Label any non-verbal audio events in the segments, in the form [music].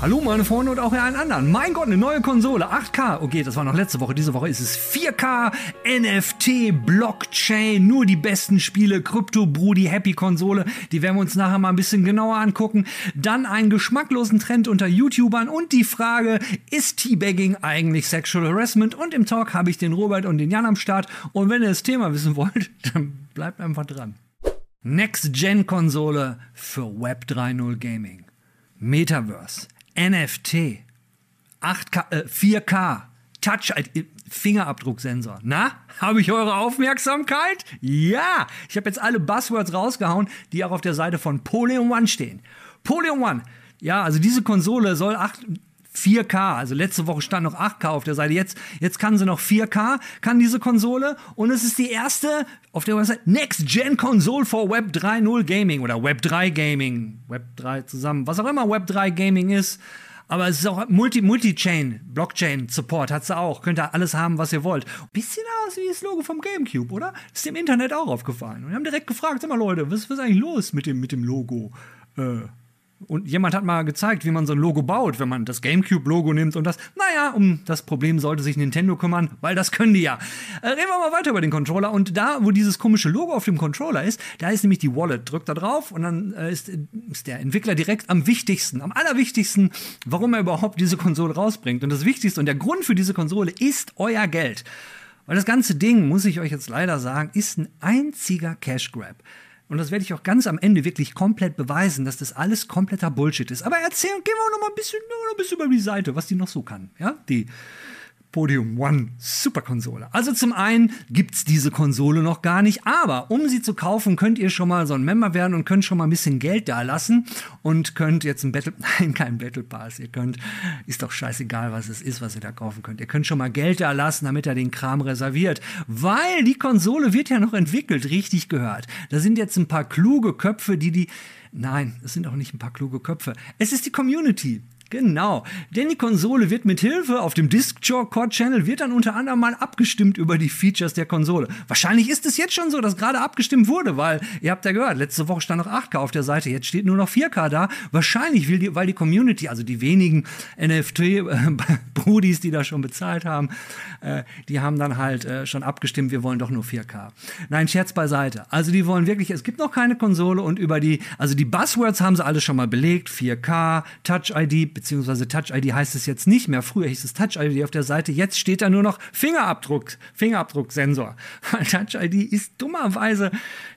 Hallo meine Freunde und auch allen anderen. Mein Gott, eine neue Konsole, 8K. Okay, das war noch letzte Woche. Diese Woche ist es 4K, NFT, Blockchain, nur die besten Spiele, Krypto, Brudi, Happy Konsole. Die werden wir uns nachher mal ein bisschen genauer angucken. Dann einen geschmacklosen Trend unter YouTubern und die Frage, ist Teabagging eigentlich Sexual Harassment? Und im Talk habe ich den Robert und den Jan am Start. Und wenn ihr das Thema wissen wollt, [laughs] dann bleibt einfach dran. Next-Gen-Konsole für Web 3.0 Gaming. Metaverse. NFT, 8K, äh, 4K, Touch, äh, Fingerabdrucksensor. Na, habe ich eure Aufmerksamkeit? Ja, ich habe jetzt alle Buzzwords rausgehauen, die auch auf der Seite von Poleon One stehen. Poleon One, ja, also diese Konsole soll 8, 4K, also letzte Woche stand noch 8K auf der Seite, jetzt, jetzt kann sie noch 4K, kann diese Konsole und es ist die erste auf der Website Next Gen Console for Web 3.0 Gaming oder Web 3 Gaming, Web 3 zusammen, was auch immer Web 3 Gaming ist. Aber es ist auch Multi, Multi-Chain, Blockchain-Support hat sie auch. Könnt ihr alles haben, was ihr wollt. Bisschen aus wie das Logo vom GameCube, oder? ist dem Internet auch aufgefallen. Und wir haben direkt gefragt, sag mal Leute, was, was ist eigentlich los mit dem, mit dem Logo? Äh, und jemand hat mal gezeigt, wie man so ein Logo baut, wenn man das GameCube-Logo nimmt und das. Naja, um das Problem sollte sich Nintendo kümmern, weil das können die ja. Äh, reden wir mal weiter über den Controller. Und da, wo dieses komische Logo auf dem Controller ist, da ist nämlich die Wallet. Drückt da drauf und dann äh, ist, ist der Entwickler direkt am wichtigsten, am allerwichtigsten, warum er überhaupt diese Konsole rausbringt. Und das Wichtigste und der Grund für diese Konsole ist euer Geld. Weil das ganze Ding, muss ich euch jetzt leider sagen, ist ein einziger Cash Grab. Und das werde ich auch ganz am Ende wirklich komplett beweisen, dass das alles kompletter Bullshit ist. Aber erzählen, gehen wir auch noch mal ein bisschen, noch ein bisschen über die Seite, was die noch so kann. Ja, die Podium One Superkonsole. Also zum einen gibt's diese Konsole noch gar nicht, aber um sie zu kaufen, könnt ihr schon mal so ein Member werden und könnt schon mal ein bisschen Geld da lassen und könnt jetzt ein Battle, [laughs] nein, kein Battle Pass, ihr könnt, ist doch scheißegal, was es ist, was ihr da kaufen könnt. Ihr könnt schon mal Geld da lassen, damit er den Kram reserviert, weil die Konsole wird ja noch entwickelt, richtig gehört. Da sind jetzt ein paar kluge Köpfe, die die Nein, es sind auch nicht ein paar kluge Köpfe. Es ist die Community. Genau, denn die Konsole wird mit Hilfe auf dem Discord Channel wird dann unter anderem mal abgestimmt über die Features der Konsole. Wahrscheinlich ist es jetzt schon so, dass gerade abgestimmt wurde, weil ihr habt ja gehört, letzte Woche stand noch 8K auf der Seite, jetzt steht nur noch 4K da. Wahrscheinlich will die, weil die Community, also die wenigen NFT-Brudis, [laughs] die da schon bezahlt haben, äh, die haben dann halt äh, schon abgestimmt, wir wollen doch nur 4K. Nein, Scherz beiseite. Also die wollen wirklich, es gibt noch keine Konsole und über die, also die Buzzwords haben sie alle schon mal belegt, 4K, Touch ID, beziehungsweise Touch ID heißt es jetzt nicht mehr. Früher hieß es Touch ID auf der Seite, jetzt steht da nur noch Fingerabdruck, Fingerabdrucksensor. [laughs] Weil Touch ID ist dummerweise,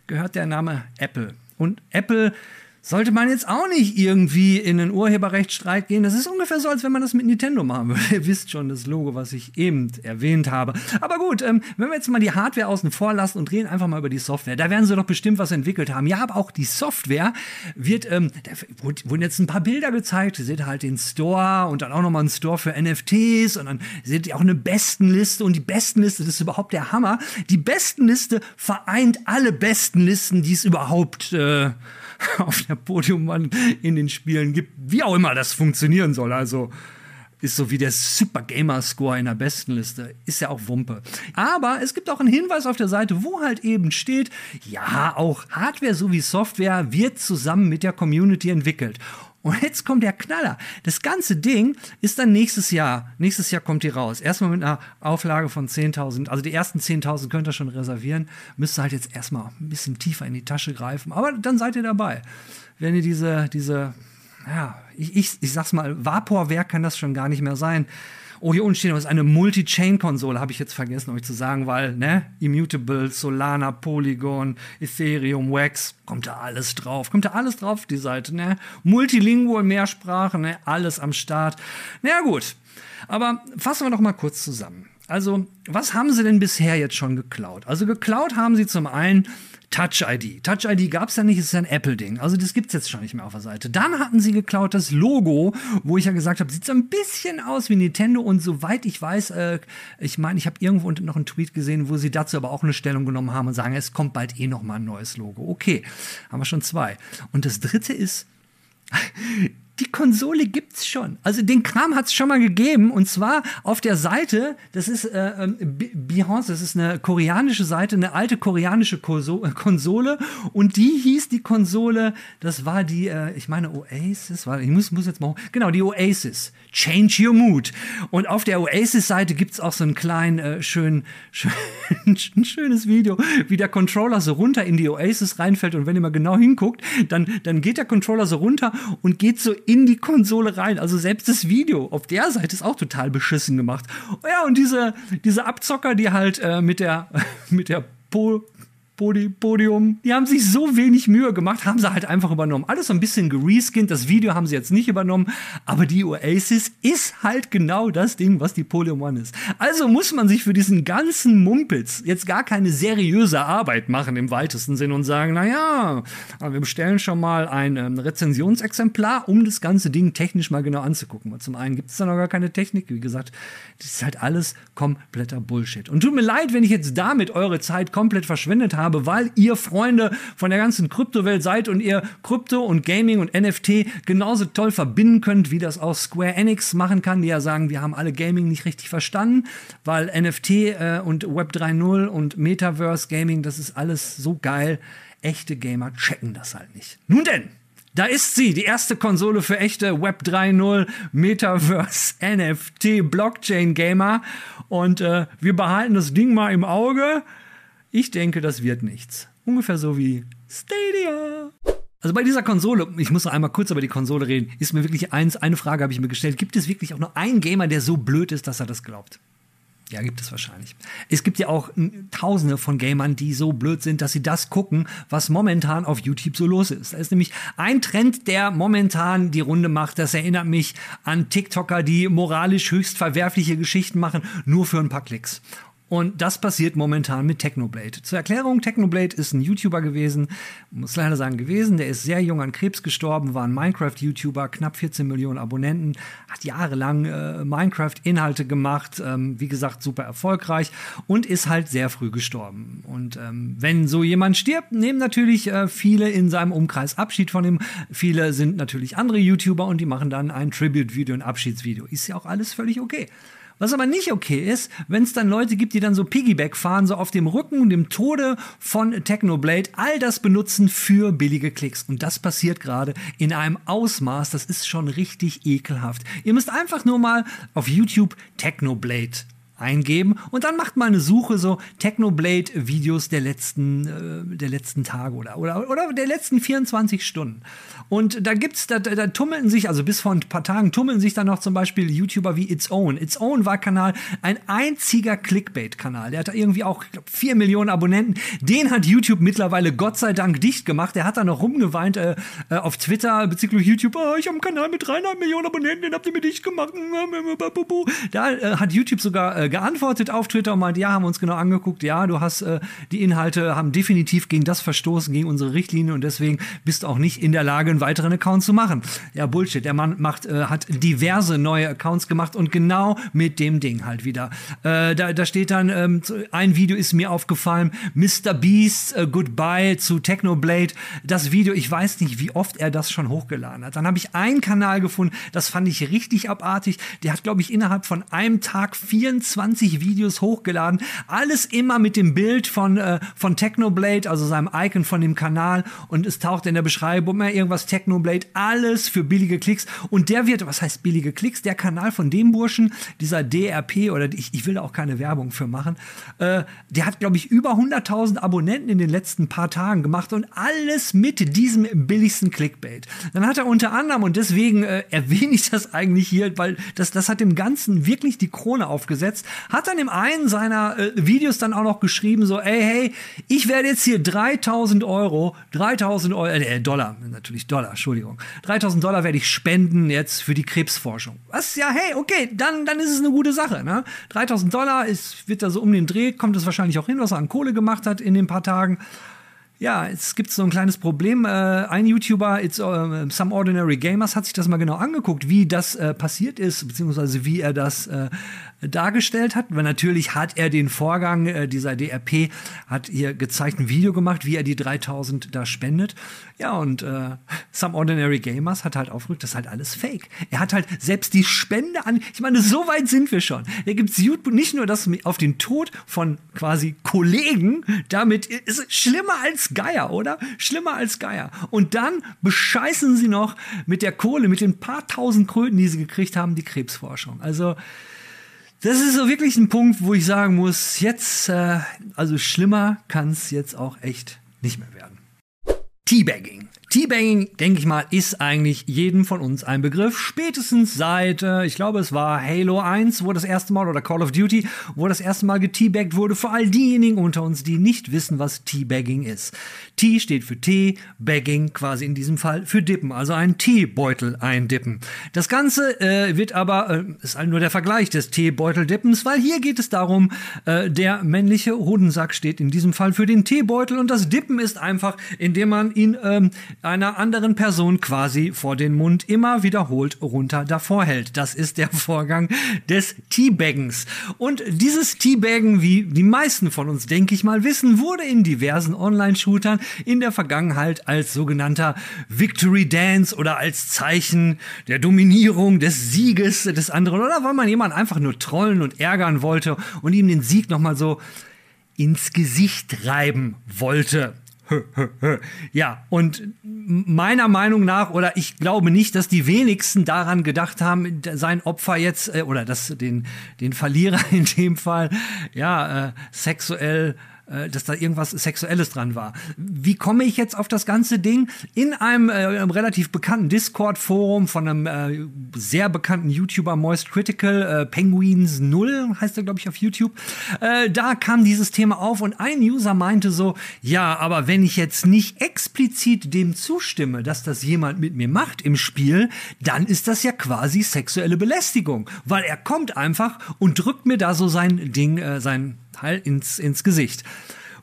gehört der Name Apple. Und Apple sollte man jetzt auch nicht irgendwie in einen Urheberrechtsstreit gehen. Das ist ungefähr so, als wenn man das mit Nintendo machen würde. [laughs] Ihr wisst schon das Logo, was ich eben erwähnt habe. Aber gut, ähm, wenn wir jetzt mal die Hardware außen vor lassen und reden einfach mal über die Software. Da werden sie doch bestimmt was entwickelt haben. Ja, aber auch die Software wird, ähm, da wurden jetzt ein paar Bilder gezeigt. Ihr seht halt den Store und dann auch nochmal einen Store für NFTs und dann seht ihr auch eine Bestenliste und die Bestenliste, das ist überhaupt der Hammer. Die Bestenliste vereint alle Bestenlisten, die es überhaupt äh, [laughs] auf der Podiumwand in den Spielen gibt, wie auch immer das funktionieren soll. Also ist so wie der Super Gamer Score in der Bestenliste. Ist ja auch Wumpe. Aber es gibt auch einen Hinweis auf der Seite, wo halt eben steht, ja, auch Hardware sowie Software wird zusammen mit der Community entwickelt. Und jetzt kommt der Knaller. Das ganze Ding ist dann nächstes Jahr. Nächstes Jahr kommt die raus. Erstmal mit einer Auflage von 10.000. Also die ersten 10.000 könnt ihr schon reservieren. Müsst ihr halt jetzt erstmal ein bisschen tiefer in die Tasche greifen. Aber dann seid ihr dabei. Wenn ihr diese, diese, ja, ich, ich, ich sag's mal, Vaporwerk kann das schon gar nicht mehr sein Oh, hier unten steht noch, ist eine Multi-Chain-Konsole, habe ich jetzt vergessen, euch zu sagen, weil, ne, Immutable, Solana, Polygon, Ethereum, Wax, kommt da alles drauf. Kommt da alles drauf, die Seite, ne? Multilingual, Mehrsprache, ne? Alles am Start. Na ja, gut. Aber fassen wir doch mal kurz zusammen. Also, was haben sie denn bisher jetzt schon geklaut? Also, geklaut haben sie zum einen Touch ID. Touch ID gab es ja nicht, ist ja ein Apple-Ding. Also das gibt es jetzt schon nicht mehr auf der Seite. Dann hatten sie geklaut das Logo, wo ich ja gesagt habe, sieht so ein bisschen aus wie Nintendo und soweit ich weiß, äh, ich meine, ich habe irgendwo noch einen Tweet gesehen, wo sie dazu aber auch eine Stellung genommen haben und sagen, es kommt bald eh noch mal ein neues Logo. Okay, haben wir schon zwei. Und das dritte ist die Konsole gibt's schon. Also den Kram hat's schon mal gegeben und zwar auf der Seite, das ist äh, ähm, Behance, das ist eine koreanische Seite, eine alte koreanische äh, Konsole und die hieß die Konsole, das war die, äh, ich meine Oasis, war, ich muss, muss jetzt mal, genau, die Oasis, Change Your Mood. Und auf der Oasis-Seite gibt's auch so einen kleinen, äh, schön, [laughs] schön, ein schönes Video, wie der Controller so runter in die Oasis reinfällt und wenn ihr mal genau hinguckt, dann, dann geht der Controller so runter und geht so in die Konsole rein. Also selbst das Video auf der Seite ist auch total beschissen gemacht. Ja, und diese, diese Abzocker, die halt äh, mit der, [laughs] mit der Podium. Die haben sich so wenig Mühe gemacht, haben sie halt einfach übernommen. Alles so ein bisschen gereskint. Das Video haben sie jetzt nicht übernommen, aber die Oasis ist halt genau das Ding, was die Podium One ist. Also muss man sich für diesen ganzen Mumpitz jetzt gar keine seriöse Arbeit machen im weitesten Sinn und sagen, naja, wir bestellen schon mal ein ähm, Rezensionsexemplar, um das ganze Ding technisch mal genau anzugucken. Und zum einen gibt es da noch gar keine Technik. Wie gesagt, das ist halt alles kompletter Bullshit. Und tut mir leid, wenn ich jetzt damit eure Zeit komplett verschwendet habe, habe, weil ihr Freunde von der ganzen Kryptowelt seid und ihr Krypto und Gaming und NFT genauso toll verbinden könnt, wie das auch Square Enix machen kann, die ja sagen, wir haben alle Gaming nicht richtig verstanden, weil NFT äh, und Web 3.0 und Metaverse Gaming, das ist alles so geil. Echte Gamer checken das halt nicht. Nun denn, da ist sie, die erste Konsole für echte Web 3.0 Metaverse [laughs] NFT Blockchain Gamer. Und äh, wir behalten das Ding mal im Auge. Ich denke, das wird nichts. Ungefähr so wie Stadia. Also bei dieser Konsole, ich muss noch einmal kurz über die Konsole reden, ist mir wirklich eins, eine Frage habe ich mir gestellt. Gibt es wirklich auch nur einen Gamer, der so blöd ist, dass er das glaubt? Ja, gibt es wahrscheinlich. Es gibt ja auch tausende von Gamern, die so blöd sind, dass sie das gucken, was momentan auf YouTube so los ist. Da ist nämlich ein Trend, der momentan die Runde macht. Das erinnert mich an TikToker, die moralisch höchst verwerfliche Geschichten machen, nur für ein paar Klicks. Und das passiert momentan mit Technoblade. Zur Erklärung, Technoblade ist ein YouTuber gewesen, muss leider sagen gewesen, der ist sehr jung an Krebs gestorben, war ein Minecraft-YouTuber, knapp 14 Millionen Abonnenten, hat jahrelang äh, Minecraft-Inhalte gemacht, ähm, wie gesagt, super erfolgreich und ist halt sehr früh gestorben. Und ähm, wenn so jemand stirbt, nehmen natürlich äh, viele in seinem Umkreis Abschied von ihm. Viele sind natürlich andere YouTuber und die machen dann ein Tribute-Video, ein Abschiedsvideo. Ist ja auch alles völlig okay. Was aber nicht okay ist, wenn es dann Leute gibt, die dann so Piggyback fahren, so auf dem Rücken und dem Tode von Technoblade, all das benutzen für billige Klicks. Und das passiert gerade in einem Ausmaß, das ist schon richtig ekelhaft. Ihr müsst einfach nur mal auf YouTube Technoblade eingeben. Und dann macht mal eine Suche so Technoblade Videos der letzten äh, der letzten Tage oder oder oder der letzten 24 Stunden. Und da gibt's da, da tummeln sich also bis vor ein paar Tagen tummeln sich dann noch zum Beispiel YouTuber wie It's Own. It's Own war Kanal ein einziger Clickbait Kanal der hat irgendwie auch ich glaub, 4 Millionen Abonnenten. Den hat YouTube mittlerweile Gott sei Dank dicht gemacht. Der hat da noch rumgeweint äh, äh auf Twitter bezüglich YouTube. Oh, ich habe einen Kanal mit 300 Millionen Abonnenten den habt ihr mir dicht gemacht. Da äh, hat YouTube sogar äh, geantwortet auf Twitter und meint, ja, haben uns genau angeguckt, ja, du hast äh, die Inhalte haben definitiv gegen das verstoßen, gegen unsere Richtlinie und deswegen bist du auch nicht in der Lage, einen weiteren Account zu machen. Ja, Bullshit. Der Mann macht, äh, hat diverse neue Accounts gemacht und genau mit dem Ding halt wieder. Äh, da, da steht dann, ähm, ein Video ist mir aufgefallen, Mr. Beast, äh, Goodbye zu Technoblade. Das Video, ich weiß nicht, wie oft er das schon hochgeladen hat. Dann habe ich einen Kanal gefunden, das fand ich richtig abartig. Der hat, glaube ich, innerhalb von einem Tag 24 20 Videos hochgeladen. Alles immer mit dem Bild von, äh, von Technoblade, also seinem Icon von dem Kanal. Und es taucht in der Beschreibung immer irgendwas Technoblade. Alles für billige Klicks. Und der wird, was heißt billige Klicks? Der Kanal von dem Burschen, dieser DRP, oder ich, ich will da auch keine Werbung für machen, äh, der hat, glaube ich, über 100.000 Abonnenten in den letzten paar Tagen gemacht und alles mit diesem billigsten Clickbait. Dann hat er unter anderem, und deswegen äh, erwähne ich das eigentlich hier, weil das, das hat dem Ganzen wirklich die Krone aufgesetzt, hat dann im einen seiner äh, Videos dann auch noch geschrieben, so, ey, hey, ich werde jetzt hier 3000 Euro, 3000 Euro, äh, Dollar, natürlich Dollar, Entschuldigung, 3000 Dollar werde ich spenden jetzt für die Krebsforschung. Was, ja, hey, okay, dann, dann ist es eine gute Sache, ne? 3000 Dollar ist, wird da so um den Dreh, kommt es wahrscheinlich auch hin, was er an Kohle gemacht hat in den paar Tagen. Ja, es gibt so ein kleines Problem. Äh, ein YouTuber, It's uh, Some Ordinary Gamers, hat sich das mal genau angeguckt, wie das äh, passiert ist, beziehungsweise wie er das äh, dargestellt hat. Weil natürlich hat er den Vorgang äh, dieser DRP, hat hier gezeigt, ein Video gemacht, wie er die 3000 da spendet. Ja, und äh, Some Ordinary Gamers hat halt aufgerückt, das ist halt alles Fake. Er hat halt selbst die Spende an. Ich meine, so weit sind wir schon. Da gibt es YouTube nicht nur das auf den Tod von quasi Kollegen, damit ist es schlimmer als Geier, oder? Schlimmer als Geier. Und dann bescheißen sie noch mit der Kohle, mit den paar tausend Kröten, die sie gekriegt haben, die Krebsforschung. Also, das ist so wirklich ein Punkt, wo ich sagen muss, jetzt, äh, also schlimmer kann es jetzt auch echt nicht mehr werden. Teabagging. Teabagging, denke ich mal, ist eigentlich jedem von uns ein Begriff. Spätestens seit, äh, ich glaube, es war Halo 1, wo das erste Mal, oder Call of Duty, wo das erste Mal geteabaggt wurde. Für all diejenigen unter uns, die nicht wissen, was Teabagging ist. T steht für Tee, Bagging quasi in diesem Fall für Dippen, also ein Teebeutel eindippen. Das Ganze äh, wird aber, äh, ist nur der Vergleich des Teebeuteldippens, weil hier geht es darum, äh, der männliche Hodensack steht in diesem Fall für den Teebeutel und das Dippen ist einfach, indem man ihn ähm, einer anderen Person quasi vor den Mund immer wiederholt runter davor hält. Das ist der Vorgang des Teabaggens. Und dieses Teabaggen, wie die meisten von uns, denke ich mal, wissen, wurde in diversen Online-Shootern in der Vergangenheit als sogenannter Victory Dance oder als Zeichen der Dominierung, des Sieges des anderen oder weil man jemanden einfach nur trollen und ärgern wollte und ihm den Sieg nochmal so ins Gesicht reiben wollte. Ja, und meiner Meinung nach, oder ich glaube nicht, dass die wenigsten daran gedacht haben, sein Opfer jetzt, äh, oder dass den, den Verlierer [laughs] in dem Fall, ja, äh, sexuell dass da irgendwas Sexuelles dran war. Wie komme ich jetzt auf das ganze Ding? In einem äh, relativ bekannten Discord-Forum von einem äh, sehr bekannten YouTuber Moist Critical, äh, Penguins 0 heißt er, glaube ich, auf YouTube. Äh, da kam dieses Thema auf und ein User meinte so, ja, aber wenn ich jetzt nicht explizit dem zustimme, dass das jemand mit mir macht im Spiel, dann ist das ja quasi sexuelle Belästigung, weil er kommt einfach und drückt mir da so sein Ding, äh, sein ins, ins Gesicht.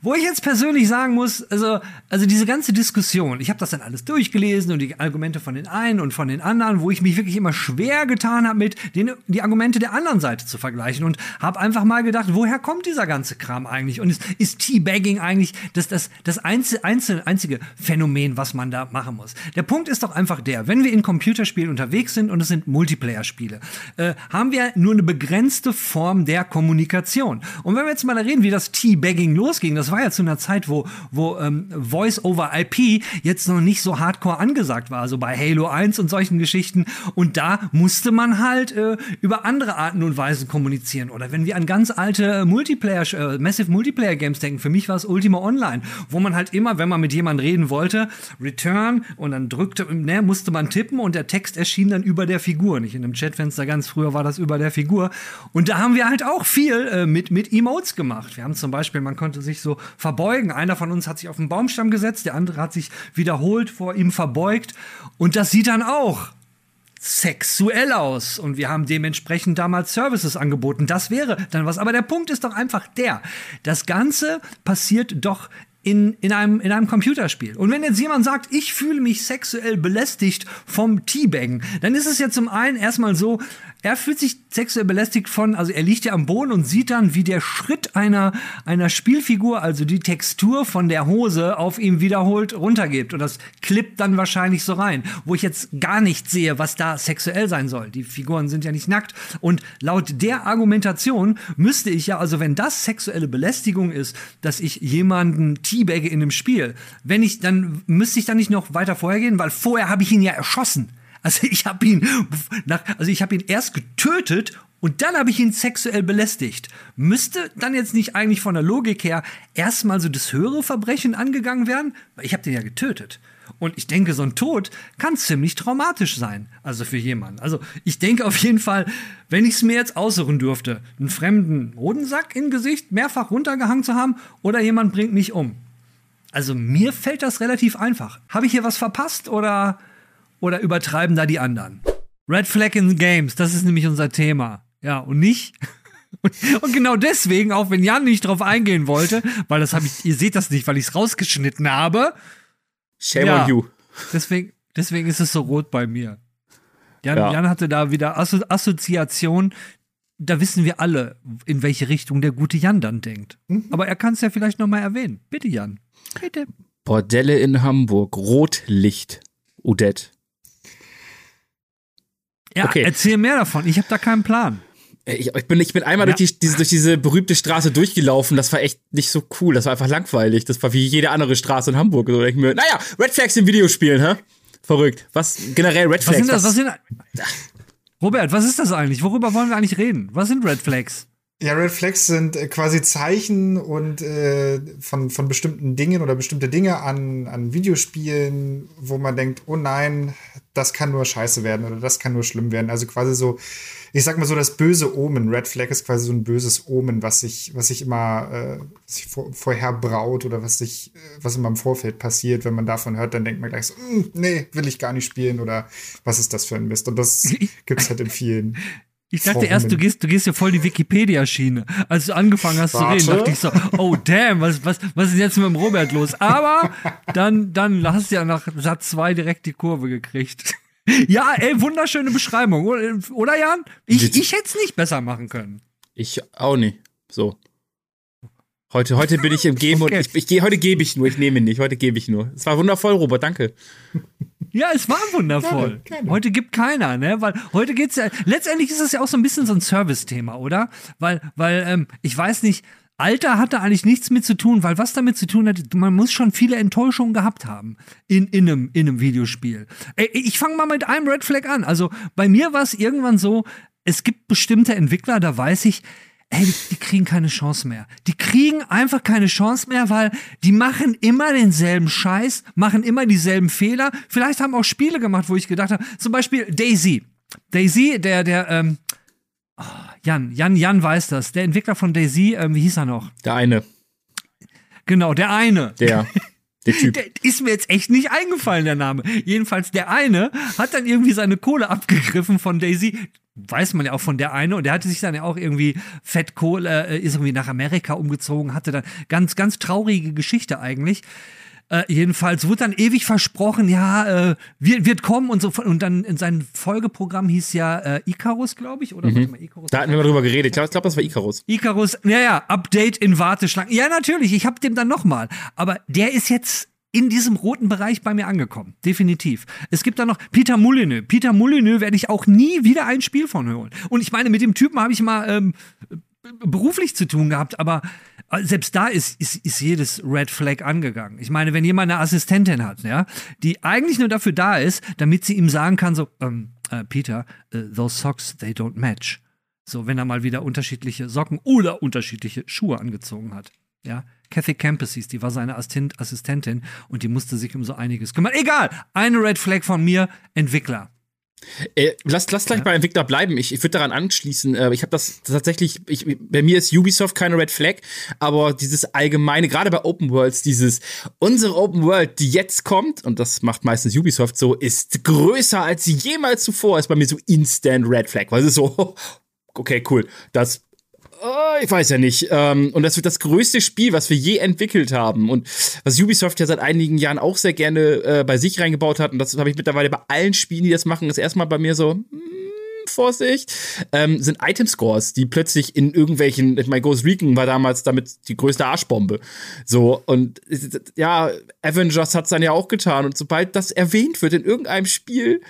Wo ich jetzt persönlich sagen muss, also, also diese ganze Diskussion, ich habe das dann alles durchgelesen und die Argumente von den einen und von den anderen, wo ich mich wirklich immer schwer getan habe, mit den, die Argumente der anderen Seite zu vergleichen und habe einfach mal gedacht, woher kommt dieser ganze Kram eigentlich? Und ist, ist Teabagging eigentlich das, das, das einzige, einzige, einzige Phänomen, was man da machen muss? Der Punkt ist doch einfach der, wenn wir in Computerspielen unterwegs sind und es sind Multiplayer-Spiele, äh, haben wir nur eine begrenzte Form der Kommunikation. Und wenn wir jetzt mal reden, wie das Teabagging losging, das das war ja zu einer Zeit, wo, wo ähm, Voice over IP jetzt noch nicht so hardcore angesagt war, also bei Halo 1 und solchen Geschichten. Und da musste man halt äh, über andere Arten und Weisen kommunizieren. Oder wenn wir an ganz alte Multiplayer, äh, Massive Multiplayer Games denken, für mich war es Ultima Online, wo man halt immer, wenn man mit jemandem reden wollte, Return und dann drückte, ne, musste man tippen und der Text erschien dann über der Figur, nicht in einem Chatfenster ganz früher war das über der Figur. Und da haben wir halt auch viel äh, mit, mit Emotes gemacht. Wir haben zum Beispiel, man konnte sich so verbeugen. Einer von uns hat sich auf den Baumstamm gesetzt, der andere hat sich wiederholt vor ihm verbeugt. Und das sieht dann auch sexuell aus und wir haben dementsprechend damals Services angeboten. Das wäre dann was. Aber der Punkt ist doch einfach der, das Ganze passiert doch in, in, einem, in einem Computerspiel. Und wenn jetzt jemand sagt, ich fühle mich sexuell belästigt vom Teabaggen, dann ist es ja zum einen erstmal so, er fühlt sich sexuell belästigt von, also er liegt ja am Boden und sieht dann, wie der Schritt einer, einer Spielfigur, also die Textur von der Hose auf ihm wiederholt runtergeht. Und das klippt dann wahrscheinlich so rein, wo ich jetzt gar nicht sehe, was da sexuell sein soll. Die Figuren sind ja nicht nackt. Und laut der Argumentation müsste ich ja, also wenn das sexuelle Belästigung ist, dass ich jemanden teabagge in einem Spiel, wenn ich, dann müsste ich dann nicht noch weiter vorhergehen, weil vorher habe ich ihn ja erschossen. Also ich habe ihn, nach, also ich habe ihn erst getötet und dann habe ich ihn sexuell belästigt. Müsste dann jetzt nicht eigentlich von der Logik her erstmal so das höhere Verbrechen angegangen werden? Weil ich habe den ja getötet. Und ich denke, so ein Tod kann ziemlich traumatisch sein. Also für jemanden. Also ich denke auf jeden Fall, wenn ich es mir jetzt aussuchen dürfte, einen fremden Hodensack im Gesicht mehrfach runtergehangen zu haben oder jemand bringt mich um. Also mir fällt das relativ einfach. Habe ich hier was verpasst oder oder übertreiben da die anderen? Red Flag in Games, das ist nämlich unser Thema. Ja, und nicht [laughs] Und, genau deswegen, auch wenn Jan nicht drauf eingehen wollte, weil das habe ich, ihr seht das nicht, weil ich es rausgeschnitten habe. Shame ja, on you. Deswegen, deswegen ist es so rot bei mir. Jan, ja. Jan hatte da wieder Asso Assoziation. Da wissen wir alle, in welche Richtung der gute Jan dann denkt. Mhm. Aber er kann es ja vielleicht nochmal erwähnen. Bitte, Jan. Bitte. Bordelle in Hamburg. Rotlicht. Odette. Ja, okay. erzähl mehr davon. Ich habe da keinen Plan. Ich, ich, bin, ich bin einmal ja. durch, die, diese, durch diese berühmte Straße durchgelaufen. Das war echt nicht so cool. Das war einfach langweilig. Das war wie jede andere Straße in Hamburg. So, ich mir, naja, Red Flags in Videospielen, hä? Verrückt. Was generell Red Flags? Was sind das? Was sind, Robert, was ist das eigentlich? Worüber wollen wir eigentlich reden? Was sind Red Flags? Ja, Red Flags sind äh, quasi Zeichen und äh, von, von bestimmten Dingen oder bestimmte Dinge an, an Videospielen, wo man denkt, oh nein, das kann nur scheiße werden oder das kann nur schlimm werden. Also quasi so ich sag mal so, das böse Omen. Red Flag ist quasi so ein böses Omen, was sich, was sich immer äh, sich vor, vorher braut oder was sich, äh, was immer im Vorfeld passiert. Wenn man davon hört, dann denkt man gleich so, hm, nee, will ich gar nicht spielen oder was ist das für ein Mist? Und das [laughs] gibt's halt in vielen. Ich dachte Formen. erst, du gehst, du gehst ja voll die Wikipedia-Schiene. Als du angefangen hast Warte. zu reden, dachte ich so, oh damn, was, was, was ist jetzt mit dem Robert los? Aber dann, dann hast du ja nach Satz zwei direkt die Kurve gekriegt. [laughs] Ja, ey, wunderschöne Beschreibung, oder Jan? Ich, ich hätte es nicht besser machen können. Ich auch nicht. So. Heute, heute bin ich im Geben okay. und ich, ich, heute gebe ich nur, ich nehme nicht, heute gebe ich nur. Es war wundervoll, Robert, danke. Ja, es war wundervoll. Keine, keine. Heute gibt keiner, ne? Weil heute geht's ja. Letztendlich ist es ja auch so ein bisschen so ein Service-Thema, oder? Weil, weil, ähm, ich weiß nicht, Alter hatte eigentlich nichts mit zu tun, weil was damit zu tun hat, man muss schon viele Enttäuschungen gehabt haben in, in, einem, in einem Videospiel. Ich fange mal mit einem Red Flag an. Also bei mir war es irgendwann so, es gibt bestimmte Entwickler, da weiß ich, ey, die, die, kriegen keine Chance mehr. Die kriegen einfach keine Chance mehr, weil die machen immer denselben Scheiß, machen immer dieselben Fehler. Vielleicht haben auch Spiele gemacht, wo ich gedacht habe, zum Beispiel Daisy. Daisy, der, der, ähm, oh, Jan, Jan, Jan weiß das. Der Entwickler von Daisy, ähm, wie hieß er noch? Der eine. Genau, der eine. Der. Der Typ. [laughs] Der ist mir jetzt echt nicht eingefallen, der Name. Jedenfalls der eine hat dann irgendwie seine Kohle abgegriffen von Daisy. Weiß man ja auch von der eine. Und der hatte sich dann ja auch irgendwie Fettkohle, äh, ist irgendwie nach Amerika umgezogen, hatte dann ganz, ganz traurige Geschichte eigentlich. Äh, jedenfalls wurde dann ewig versprochen, ja, äh, wird, wird kommen und so. Und dann in seinem Folgeprogramm hieß ja äh, Icarus, glaube ich, oder? Mhm. Mal, Icarus da hatten wir mal drüber geredet. Ich glaube, glaub, das war Icarus. Icarus, ja, ja, Update in Warteschlangen. Ja, natürlich, ich habe dem dann nochmal. Aber der ist jetzt in diesem roten Bereich bei mir angekommen. Definitiv. Es gibt da noch Peter Molyneux. Peter Molyneux werde ich auch nie wieder ein Spiel von hören. Und ich meine, mit dem Typen habe ich mal ähm, beruflich zu tun gehabt, aber äh, selbst da ist, ist, ist jedes Red Flag angegangen. Ich meine, wenn jemand eine Assistentin hat, ja, die eigentlich nur dafür da ist, damit sie ihm sagen kann, so, ähm, äh, Peter, uh, those socks, they don't match. So, wenn er mal wieder unterschiedliche Socken oder unterschiedliche Schuhe angezogen hat. Ja, Kathy Campus hieß, die war seine Assistentin und die musste sich um so einiges kümmern. Egal, eine Red Flag von mir, Entwickler. Äh, lass, lass gleich ja. bei Entwickler bleiben. Ich, ich würde daran anschließen. Äh, ich habe das tatsächlich, ich, bei mir ist Ubisoft keine Red Flag, aber dieses allgemeine, gerade bei Open Worlds, dieses unsere Open World, die jetzt kommt, und das macht meistens Ubisoft so, ist größer als sie jemals zuvor, ist bei mir so Instant Red Flag, weil es ist so, [laughs] okay, cool, das ich weiß ja nicht. Ähm, und das wird das größte Spiel, was wir je entwickelt haben. Und was Ubisoft ja seit einigen Jahren auch sehr gerne äh, bei sich reingebaut hat. Und das habe ich mittlerweile bei allen Spielen, die das machen, ist erstmal bei mir so, hm, Vorsicht, ähm, sind Item-Scores, die plötzlich in irgendwelchen, ich meine, Ghost Recon war damals damit die größte Arschbombe. So, und ja, Avengers hat es dann ja auch getan. Und sobald das erwähnt wird in irgendeinem Spiel,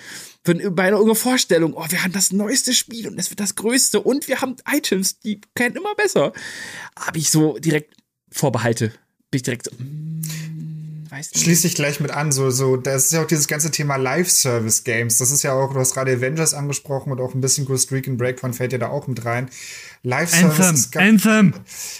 wenn, bei einer Vorstellung, oh, wir haben das neueste Spiel und es wird das größte und wir haben Items, die kennen immer besser, habe ich so direkt Vorbehalte. Bin ich direkt so, mm, weiß nicht. Schließe ich gleich mit an, so, so, das ist ja auch dieses ganze Thema Live-Service-Games. Das ist ja auch, du hast gerade Avengers angesprochen und auch ein bisschen Ghost Recon Breakpoint fällt ja da auch mit rein. Live-Service. Anthem, Anthem.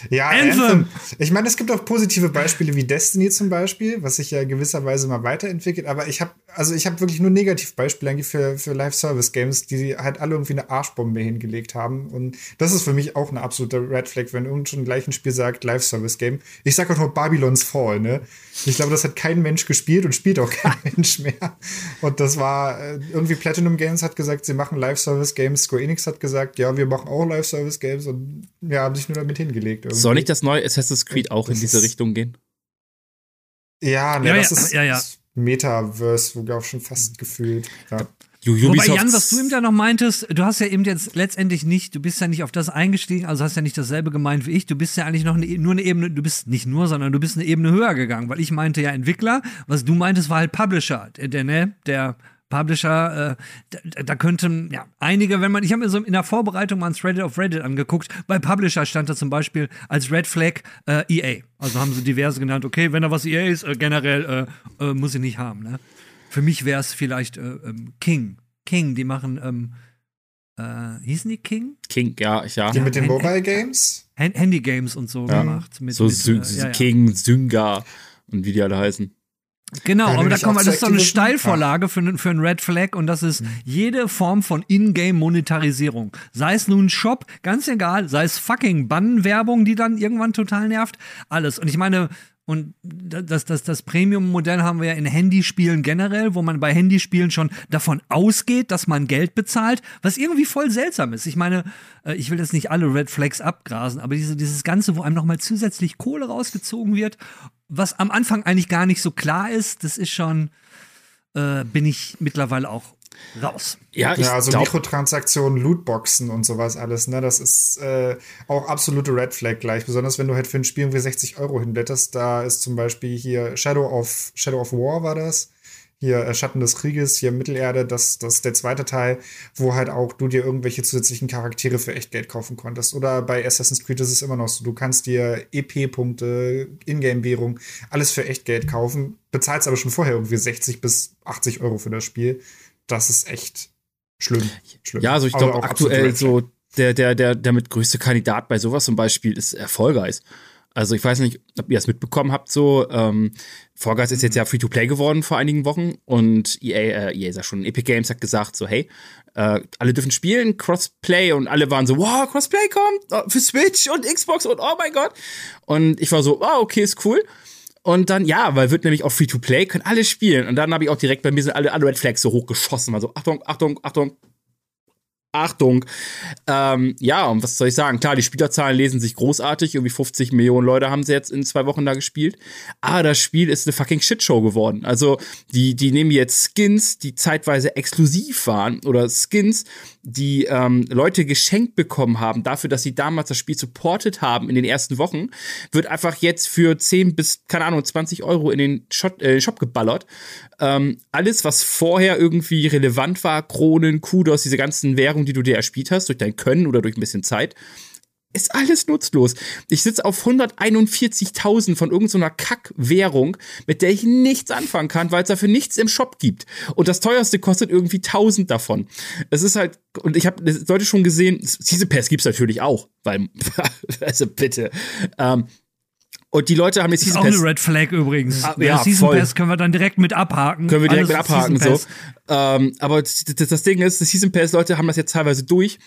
Ja, Anthem. Anthem. Ich meine, es gibt auch positive Beispiele wie Destiny zum Beispiel, was sich ja gewisserweise mal weiterentwickelt, aber ich habe also ich habe wirklich nur Negativbeispiele eigentlich für, für Live-Service-Games, die halt alle irgendwie eine Arschbombe hingelegt haben. Und das ist für mich auch eine absolute Red Flag, wenn irgendein gleichen Spiel sagt Live-Service-Game. Ich sag auch nur Babylons Fall, ne? Ich glaube, das hat kein Mensch gespielt und spielt auch kein [laughs] Mensch mehr. Und das war äh, irgendwie Platinum Games hat gesagt, sie machen Live-Service-Games. Square Enix hat gesagt, ja, wir machen auch Live-Service-Games und ja, haben sich nur damit hingelegt. Irgendwie. Soll nicht das neue Assassin's Creed auch das in diese Richtung gehen? Ja, ne, Ja, das ja, ist ja, ja. Metaverse, wo glaube ich schon fast gefühlt. Ja. Wobei, Jan, was du eben ja noch meintest, du hast ja eben jetzt letztendlich nicht, du bist ja nicht auf das eingestiegen, also hast ja nicht dasselbe gemeint wie ich, du bist ja eigentlich noch eine, nur eine Ebene, du bist nicht nur, sondern du bist eine Ebene höher gegangen, weil ich meinte ja Entwickler, was du meintest war halt Publisher, der, der ne, der Publisher, äh, da, da könnten ja einige, wenn man, ich habe mir so in der Vorbereitung mal ein Thread auf Reddit angeguckt, bei Publisher stand da zum Beispiel als Red Flag äh, EA. Also haben sie diverse genannt, okay, wenn da was EA ist, äh, generell äh, äh, muss ich nicht haben, ne? Für mich wäre es vielleicht äh, ähm, King. King, die machen, ähm, äh, hießen die King? King, ja, ja. Die mit den Hand- Mobile Games? Hand Handy Games und so Ja. gemacht. Mit, so mit, Syn- äh, ja, ja. King, Synga und wie die alle heißen. Genau, aber da auch das ist doch eine? Steilvorlage für, einen- für einen Red Flag und das ist jede Form von Ingame-Monetarisierung. Sei es nun Shop, ganz egal, sei es fucking Bannenwerbung, die dann irgendwann total nervt, alles. Und ich meine, und das, das, das Premium-Modell haben wir ja in Handyspielen generell, wo man bei Handyspielen schon davon ausgeht, dass man Geld bezahlt, was irgendwie voll seltsam ist. Ich meine, äh, ich will jetzt nicht alle Red Flags abgrasen, aber diese, dieses Ganze, wo einem nochmal zusätzlich Kohle rausgezogen wird, was am Anfang eigentlich gar nicht so klar ist, das ist schon, äh, bin ich mittlerweile auch raus. Ja, ich Ja, also glaub, Mikrotransaktionen, Lootboxen und sowas alles, ne? Das ist äh, auch absolute Red Flag gleich. Besonders wenn du halt für ein Spiel irgendwie 60 Euro hinblätterst. Da ist zum Beispiel hier Shadow of, Shadow of War war das. Hier äh, Schatten des Krieges, hier Mittelerde, das, das ist der zweite Teil, wo halt auch du dir irgendwelche zusätzlichen Charaktere für echt Geld kaufen konntest. Oder bei Assassin's Creed ist es immer noch so. Du kannst dir EP-Punkte, Ingame-Währung, alles für echt Geld kaufen, bezahlst aber schon vorher irgendwie 60 bis 80 Euro für das Spiel. Das ist echt schlimm. schlimm. ja, also ich glaube aktuell so der, der, der, der mit größte Kandidat bei sowas zum Beispiel ist Erfolgeis. Also ich weiß nicht, ob ihr das mitbekommen habt, so ähm, Fall Guys ist jetzt ja Free-to-Play geworden vor einigen Wochen und EA, äh, EA sagt schon, Epic Games hat gesagt so, hey, äh, alle dürfen spielen, Crossplay und alle waren so, wow, Crossplay kommt oh, für Switch und Xbox und oh mein Gott. Und ich war so, oh, okay, ist cool. Und dann, ja, weil wird nämlich auch Free-to-Play, können alle spielen. Und dann habe ich auch direkt bei mir sind alle, alle Red Flags so hochgeschossen. Also Achtung, Achtung, Achtung, Achtung. Ähm, ja, und was soll ich sagen? Klar, die Spielerzahlen lesen sich großartig. Irgendwie 50 Millionen Leute haben sie jetzt in zwei Wochen da gespielt. Aber das Spiel ist eine fucking Shitshow geworden. Also, die, die nehmen jetzt Skins, die zeitweise exklusiv waren oder Skins, die ähm, Leute geschenkt bekommen haben, dafür, dass sie damals das Spiel supportet haben in den ersten Wochen, wird einfach jetzt für 10 bis, keine Ahnung, 20 Euro in den Shop, äh, Shop geballert. Ähm, alles, was vorher irgendwie relevant war, Kronen, Kudos, diese ganzen Währungen, die du dir erspielt hast, durch dein Können oder durch ein bisschen Zeit, ist alles nutzlos. Ich sitze auf 141.000 von irgendeiner Kackwährung, mit der ich nichts anfangen kann, weil es dafür nichts im Shop gibt. Und das teuerste kostet irgendwie 1000 davon. Es ist halt, und ich habe Leute schon gesehen, Season Pass gibt's natürlich auch, weil, [laughs] also bitte. Ähm, und die Leute haben jetzt Das ist Season auch eine Pass. Red Flag übrigens. Ah, Ja, Season voll. Pass können wir dann direkt mit abhaken. Können wir direkt Alles mit abhaken, Season so. Pass. Ähm, aber das, das, das Ding ist, die Season Pass Leute haben das jetzt teilweise durch.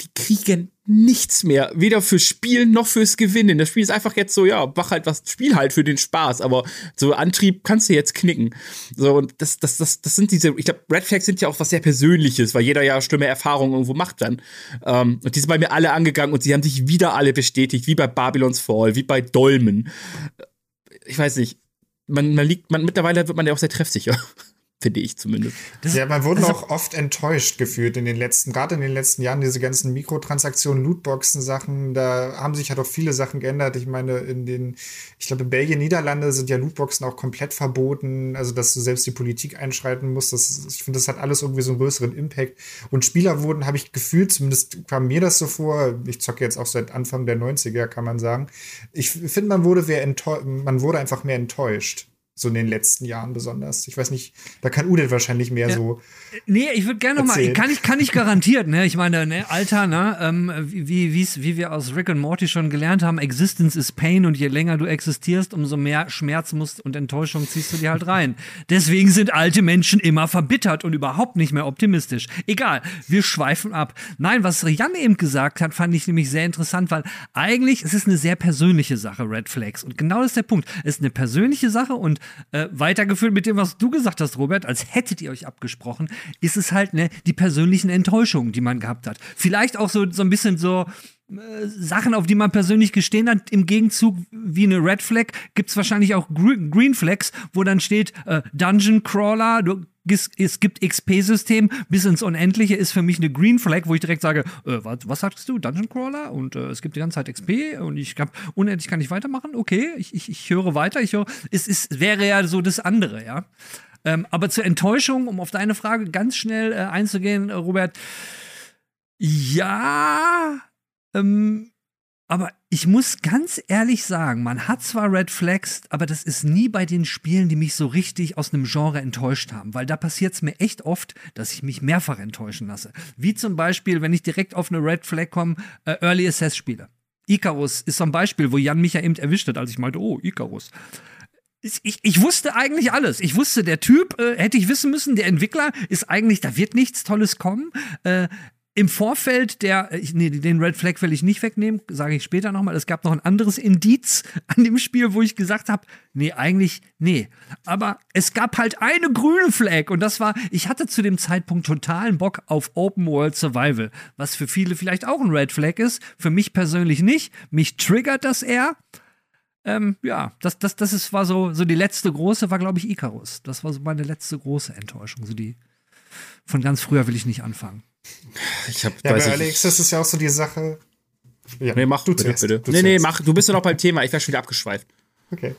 Die kriegen nichts mehr. Weder fürs Spielen noch fürs Gewinnen. Das Spiel ist einfach jetzt so, ja, mach halt was, spiel halt für den Spaß. Aber so Antrieb kannst du jetzt knicken. So, und das, das, das, das sind diese, ich glaube, Red Flags sind ja auch was sehr Persönliches, weil jeder ja schlimme Erfahrungen irgendwo macht dann. Ähm, und die sind bei mir alle angegangen und sie haben sich wieder alle bestätigt, wie bei Babylons Fall, wie bei Dolmen. Ich weiß nicht. Man, man liegt, man, mittlerweile wird man ja auch sehr treffsicher. Finde ich zumindest. ja, man wurde also- auch oft enttäuscht gefühlt in den letzten, gerade in den letzten Jahren, diese ganzen Mikrotransaktionen, Lootboxen-Sachen, da haben sich halt auch viele Sachen geändert. Ich meine, in den, ich glaube, in Belgien, Niederlande sind ja Lootboxen auch komplett verboten, also dass du selbst die Politik einschreiten musst. Das, ich finde, das hat alles irgendwie so einen größeren Impact. Und Spieler wurden, habe ich gefühlt, zumindest kam mir das so vor, ich zocke jetzt auch seit Anfang der 90er, kann man sagen. Ich finde, man wurde, wer man wurde einfach mehr enttäuscht. So in den letzten Jahren besonders. Ich weiß nicht, da kann Udet wahrscheinlich mehr ja. so. Nee, ich würde gerne noch mal, kann ich, kann ich garantiert, ne? Ich meine, ne, Alter, ne, ähm, wie, wie's, wie wir aus Rick und Morty schon gelernt haben, Existence is Pain und je länger du existierst, umso mehr Schmerz musst und Enttäuschung ziehst du dir halt rein. Deswegen sind alte Menschen immer verbittert und überhaupt nicht mehr optimistisch. Egal, wir schweifen ab. Nein, was Jan eben gesagt hat, fand ich nämlich sehr interessant, weil eigentlich es ist eine sehr persönliche Sache, Red Flags. Und genau das ist der Punkt. Es ist eine persönliche Sache und äh, weitergeführt mit dem, was du gesagt hast, Robert, als hättet ihr euch abgesprochen, ist es halt ne, die persönlichen Enttäuschungen, die man gehabt hat. Vielleicht auch so, so ein bisschen so Sachen, auf die man persönlich gestehen hat, im Gegenzug wie eine Red Flag, gibt es wahrscheinlich auch Green Flags, wo dann steht äh, Dungeon Crawler, du es gibt XP-System bis ins Unendliche ist für mich eine Green Flag, wo ich direkt sage, äh, was, was sagst du, Dungeon Crawler und äh, es gibt die ganze Zeit XP und ich habe unendlich kann ich weitermachen. Okay, ich, ich, ich höre weiter. Ich höre, es ist wäre ja so das andere, ja. Ähm, aber zur Enttäuschung, um auf deine Frage ganz schnell äh, einzugehen, äh, Robert. Ja, ähm, aber ich muss ganz ehrlich sagen, man hat zwar Red Flags, aber das ist nie bei den Spielen, die mich so richtig aus einem Genre enttäuscht haben, weil da passiert es mir echt oft, dass ich mich mehrfach enttäuschen lasse. Wie zum Beispiel, wenn ich direkt auf eine Red Flag komme, äh, Early Access Spiele. Icarus ist so ein Beispiel, wo Jan mich ja eben erwischt hat, als ich meinte, oh, Icarus. Ich, ich, wusste eigentlich alles. Ich wusste, der Typ, äh, hätte ich wissen müssen, der Entwickler ist eigentlich, da wird nichts Tolles kommen. Äh, im Vorfeld der, ich, nee, den Red Flag will ich nicht wegnehmen, sage ich später nochmal. Es gab noch ein anderes Indiz [laughs] an dem Spiel, wo ich gesagt habe, nee, eigentlich, nee. Aber es gab halt eine grüne Flag und das war, ich hatte zu dem Zeitpunkt totalen Bock auf Open World Survival, was für viele vielleicht auch ein Red Flag ist, für mich persönlich nicht. Mich triggert das eher. Ähm, ja, das, das, das ist, war so, so die letzte große, war glaube ich Icarus. Das war so meine letzte große Enttäuschung. So die, von ganz früher will ich nicht anfangen. Ich hab, ja, bei Alex das ist ja auch so die Sache. Ja, nee, mach du bitte, bitte. Du nee, nee, mach. Du bist ja noch beim Thema. Ich wäre schon wieder abgeschweift. Okay.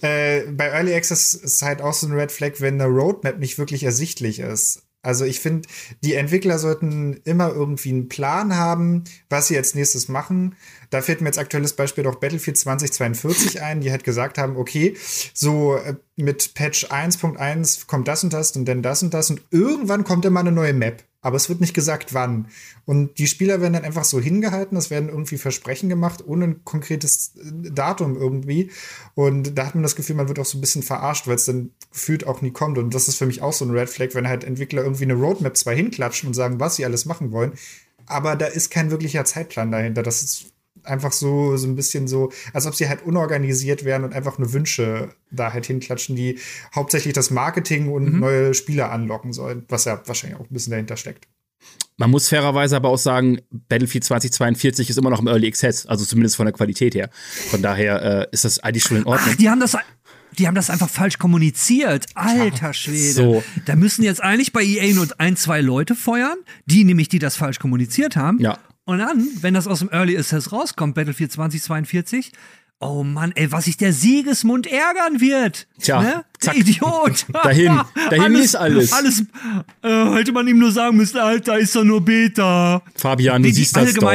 Äh, bei Early Access ist halt auch so ein Red Flag, wenn eine Roadmap nicht wirklich ersichtlich ist. Also ich finde, die Entwickler sollten immer irgendwie einen Plan haben, was sie als nächstes machen. Da fällt mir jetzt aktuelles Beispiel doch Battlefield 2042 ein, die halt gesagt haben, okay, so äh, mit Patch 1.1 kommt das und das und dann das und das und irgendwann kommt immer eine neue Map aber es wird nicht gesagt, wann. Und die Spieler werden dann einfach so hingehalten, es werden irgendwie Versprechen gemacht, ohne ein konkretes äh, Datum irgendwie. Und da hat man das Gefühl, man wird auch so ein bisschen verarscht, weil es dann gefühlt auch nie kommt. Und das ist für mich auch so ein Red Flag, wenn halt Entwickler irgendwie eine Roadmap zwar hinklatschen und sagen, was sie alles machen wollen, aber da ist kein wirklicher Zeitplan dahinter. Das ist einfach so, so ein bisschen so, als ob sie halt unorganisiert wären und einfach nur Wünsche da halt hinklatschen, die hauptsächlich das Marketing und mhm. neue Spieler anlocken sollen, was ja wahrscheinlich auch ein bisschen dahinter steckt. Man muss fairerweise aber auch sagen, Battlefield 2042 ist immer noch im Early Access, also zumindest von der Qualität her. Von daher äh, ist das eigentlich schon in Ordnung. Ach, die haben das die haben das einfach falsch kommuniziert. Alter Schwede. So. Da müssen jetzt eigentlich bei EA nur ein, zwei Leute feuern, die nämlich, die das falsch kommuniziert haben. Ja. Und dann, wenn das aus dem Early Access rauskommt, Battlefield 2042, Oh Mann, ey, was sich der Siegesmund ärgern wird. Tja, ne? zack. Idiot. [laughs] dahin, dahin alles, ist alles. Alles äh, hätte man ihm nur sagen müssen, Alter, ist doch nur Beta. Fabian, du die, siehst die das doch.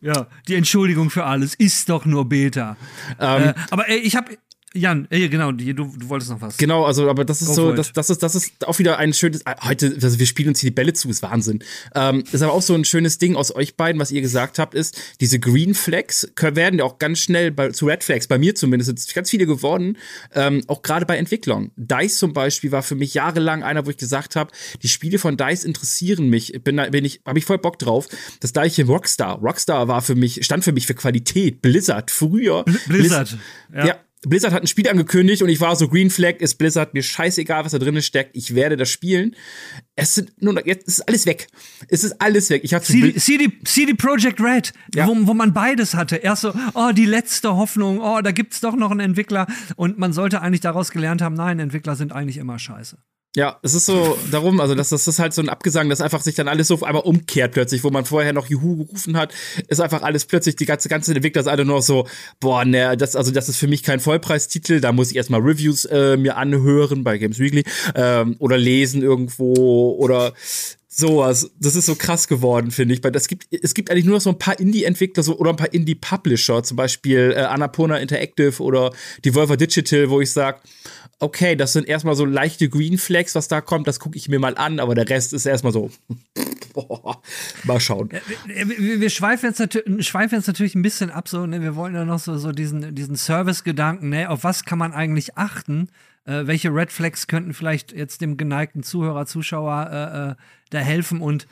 ja, die Entschuldigung für alles ist doch nur Beta. Ähm, äh, aber ey, ich habe Jan, äh, genau, du, du wolltest noch was. Genau, also, aber das ist Go so, das, das, ist, das ist auch wieder ein schönes, ah, heute, also wir spielen uns hier die Bälle zu, ist Wahnsinn. Ähm, ist aber auch so ein schönes Ding aus euch beiden, was ihr gesagt habt, ist, diese Green Flags werden ja auch ganz schnell bei, zu Red Flags, bei mir zumindest, sind ganz viele geworden, ähm, auch gerade bei Entwicklern. DICE zum Beispiel war für mich jahrelang einer, wo ich gesagt habe, die Spiele von DICE interessieren mich, bin, bin ich, habe ich voll Bock drauf. Das gleiche Rockstar. Rockstar war für mich, stand für mich für Qualität. Blizzard, früher. Blizzard, Blizzard ja. ja Blizzard hat ein Spiel angekündigt und ich war so, Green Flag ist Blizzard, mir scheißegal, was da drin steckt, ich werde das spielen. Es sind nur noch, jetzt ist alles weg. Es ist alles weg. Ich habe CD, CD, CD Projekt Red, ja. wo, wo man beides hatte. Erst so, oh, die letzte Hoffnung, oh, da gibt's doch noch einen Entwickler. Und man sollte eigentlich daraus gelernt haben, nein, Entwickler sind eigentlich immer scheiße. Ja, es ist so darum, also das, das ist halt so ein Abgesang, dass einfach sich dann alles so auf einmal umkehrt plötzlich, wo man vorher noch Juhu gerufen hat, ist einfach alles plötzlich, die ganze, ganze Entwickler ist alle nur so, boah, ne, das, also das ist für mich kein Vollpreistitel, da muss ich erstmal Reviews äh, mir anhören bei Games Weekly ähm, oder lesen irgendwo oder sowas. Das ist so krass geworden, finde ich. Weil es gibt, es gibt eigentlich nur noch so ein paar Indie-Entwickler so, oder ein paar Indie-Publisher, zum Beispiel äh, Annapurna Interactive oder Devolver Digital, wo ich sage, okay, das sind erstmal so leichte Green Flags, was da kommt, das gucke ich mir mal an, aber der Rest ist erstmal so. [laughs] Boah, mal schauen. Wir, wir schweifen, jetzt schweifen jetzt natürlich ein bisschen ab, so, ne? wir wollen ja noch so, so diesen, diesen Service-Gedanken, ne? auf was kann man eigentlich achten? Äh, welche Red Flags könnten vielleicht jetzt dem geneigten Zuhörer, Zuschauer äh, äh, da helfen? Und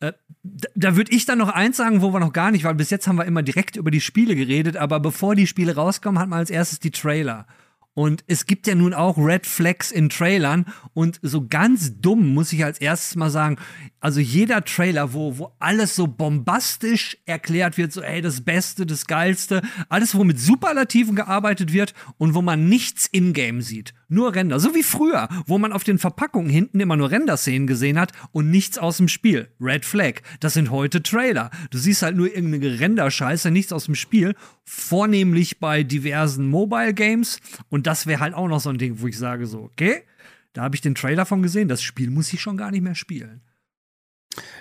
äh, da, da würde ich dann noch eins sagen, wo wir noch gar nicht, weil bis jetzt haben wir immer direkt über die Spiele geredet, aber bevor die Spiele rauskommen, hat man als erstes die Trailer. Und es gibt ja nun auch Red Flags in Trailern. Und so ganz dumm muss ich als erstes mal sagen, also jeder Trailer, wo, wo alles so bombastisch erklärt wird, so ey, das Beste, das Geilste, alles, wo mit Superlativen gearbeitet wird und wo man nichts in-game sieht. Nur Render. So wie früher, wo man auf den Verpackungen hinten immer nur Render-Szenen gesehen hat und nichts aus dem Spiel. Red Flag. Das sind heute Trailer. Du siehst halt nur irgendeine Render-Scheiße, nichts aus dem Spiel. Vornehmlich bei diversen Mobile-Games. Und das wäre halt auch noch so ein Ding, wo ich sage so, okay, da habe ich den Trailer von gesehen, das Spiel muss ich schon gar nicht mehr spielen.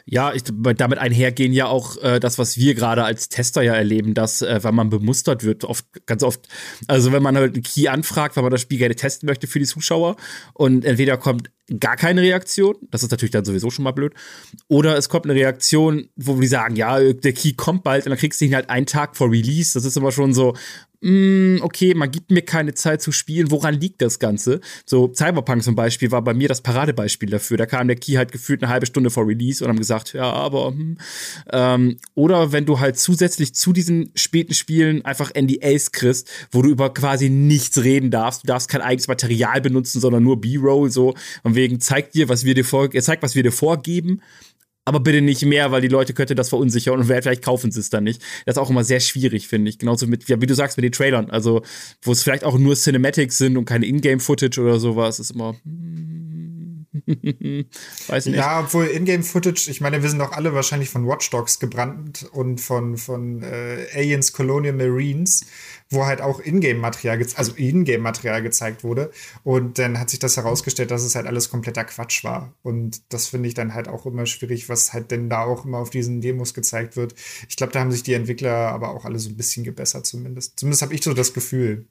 Ja, ich, damit einhergehen ja auch äh, das, was wir gerade als Tester ja erleben, dass, äh, wenn man bemustert wird, oft, ganz oft, also wenn man halt einen Key anfragt, weil man das Spiel gerne testen möchte für die Zuschauer und entweder kommt gar keine Reaktion, das ist natürlich dann sowieso schon mal blöd, oder es kommt eine Reaktion, wo die sagen, ja, der Key kommt bald und dann kriegst du ihn halt einen Tag vor Release, das ist immer schon so, okay, man gibt mir keine Zeit zu spielen, woran liegt das Ganze? So, Cyberpunk zum Beispiel war bei mir das Paradebeispiel dafür. Da kam der Key halt gefühlt eine halbe Stunde vor Release und haben gesagt, ja, aber. Hm. Ähm, oder wenn du halt zusätzlich zu diesen späten Spielen einfach NDAs kriegst, wo du über quasi nichts reden darfst. Du darfst kein eigenes Material benutzen, sondern nur B-Roll, so. Und wegen, zeig dir, was wir dir vor, zeig, was wir dir vorgeben aber bitte nicht mehr, weil die Leute könnte das verunsichern und vielleicht kaufen sie es dann nicht. Das ist auch immer sehr schwierig, finde ich. Genauso mit, ja, wie du sagst, mit den Trailern. Also, wo es vielleicht auch nur Cinematics sind und keine Ingame-Footage oder sowas, ist immer. [laughs] Weiß nicht. Ja, obwohl Ingame-Footage, ich meine, wir sind doch alle wahrscheinlich von Watch Dogs gebrannt und von, von äh, Aliens Colonial Marines wo halt auch Ingame-Material, also Ingame-Material gezeigt wurde. Und dann hat sich das herausgestellt, dass es halt alles kompletter Quatsch war. Und das finde ich dann halt auch immer schwierig, was halt denn da auch immer auf diesen Demos gezeigt wird. Ich glaube, da haben sich die Entwickler aber auch alle so ein bisschen gebessert, zumindest. Zumindest habe ich so das Gefühl.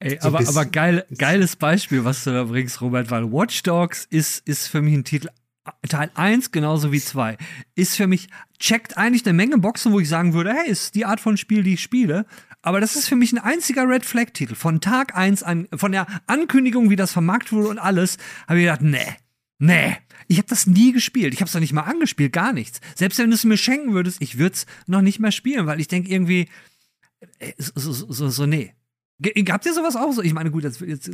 Ey, so aber, bisschen, aber geil, geiles Beispiel, was du da bringst, Robert, weil Watch Dogs ist, ist für mich ein Titel, Teil 1 genauso wie 2 ist für mich, checkt eigentlich eine Menge Boxen, wo ich sagen würde, hey, ist die Art von Spiel, die ich spiele. Aber das ist für mich ein einziger Red Flag-Titel. Von Tag 1 an, von der Ankündigung, wie das vermarktet wurde und alles, habe ich gedacht, nee, nee. Ich habe das nie gespielt. Ich habe es noch nicht mal angespielt, gar nichts. Selbst wenn du es mir schenken würdest, ich würde es noch nicht mehr spielen, weil ich denke irgendwie, äh, so, so, so, so nee. Habt ihr sowas auch so? Ich meine, gut, jetzt, jetzt,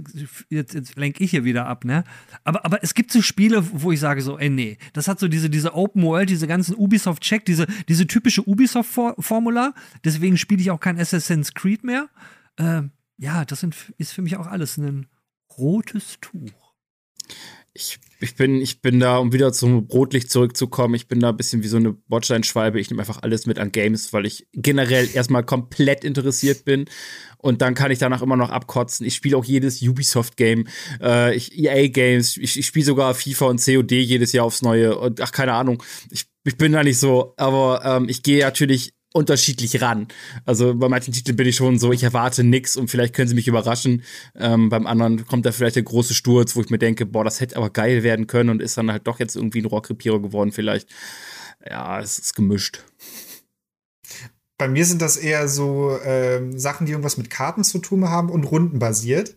jetzt, jetzt lenke ich hier wieder ab, ne? Aber, aber es gibt so Spiele, wo ich sage so, ey, nee, das hat so diese, diese Open World, diese ganzen Ubisoft-Check, diese, diese typische Ubisoft-Formula. Deswegen spiele ich auch kein Assassin's Creed mehr. Ähm, ja, das sind, ist für mich auch alles ein rotes Tuch. Ich ich bin, ich bin da, um wieder zum Rotlicht zurückzukommen, ich bin da ein bisschen wie so eine Bordsteinschwalbe. Ich nehme einfach alles mit an Games, weil ich generell erstmal komplett interessiert bin. Und dann kann ich danach immer noch abkotzen. Ich spiele auch jedes Ubisoft-Game, äh, EA-Games, ich, ich spiele sogar FIFA und COD jedes Jahr aufs Neue. Und ach, keine Ahnung. Ich, ich bin da nicht so, aber ähm, ich gehe natürlich unterschiedlich ran. Also bei manchen Titeln bin ich schon so, ich erwarte nix und vielleicht können sie mich überraschen. Ähm, beim anderen kommt da vielleicht der große Sturz, wo ich mir denke, boah, das hätte aber geil werden können und ist dann halt doch jetzt irgendwie ein Rohrkrepierer geworden vielleicht. Ja, es ist gemischt. Bei mir sind das eher so ähm, Sachen, die irgendwas mit Karten zu tun haben und rundenbasiert.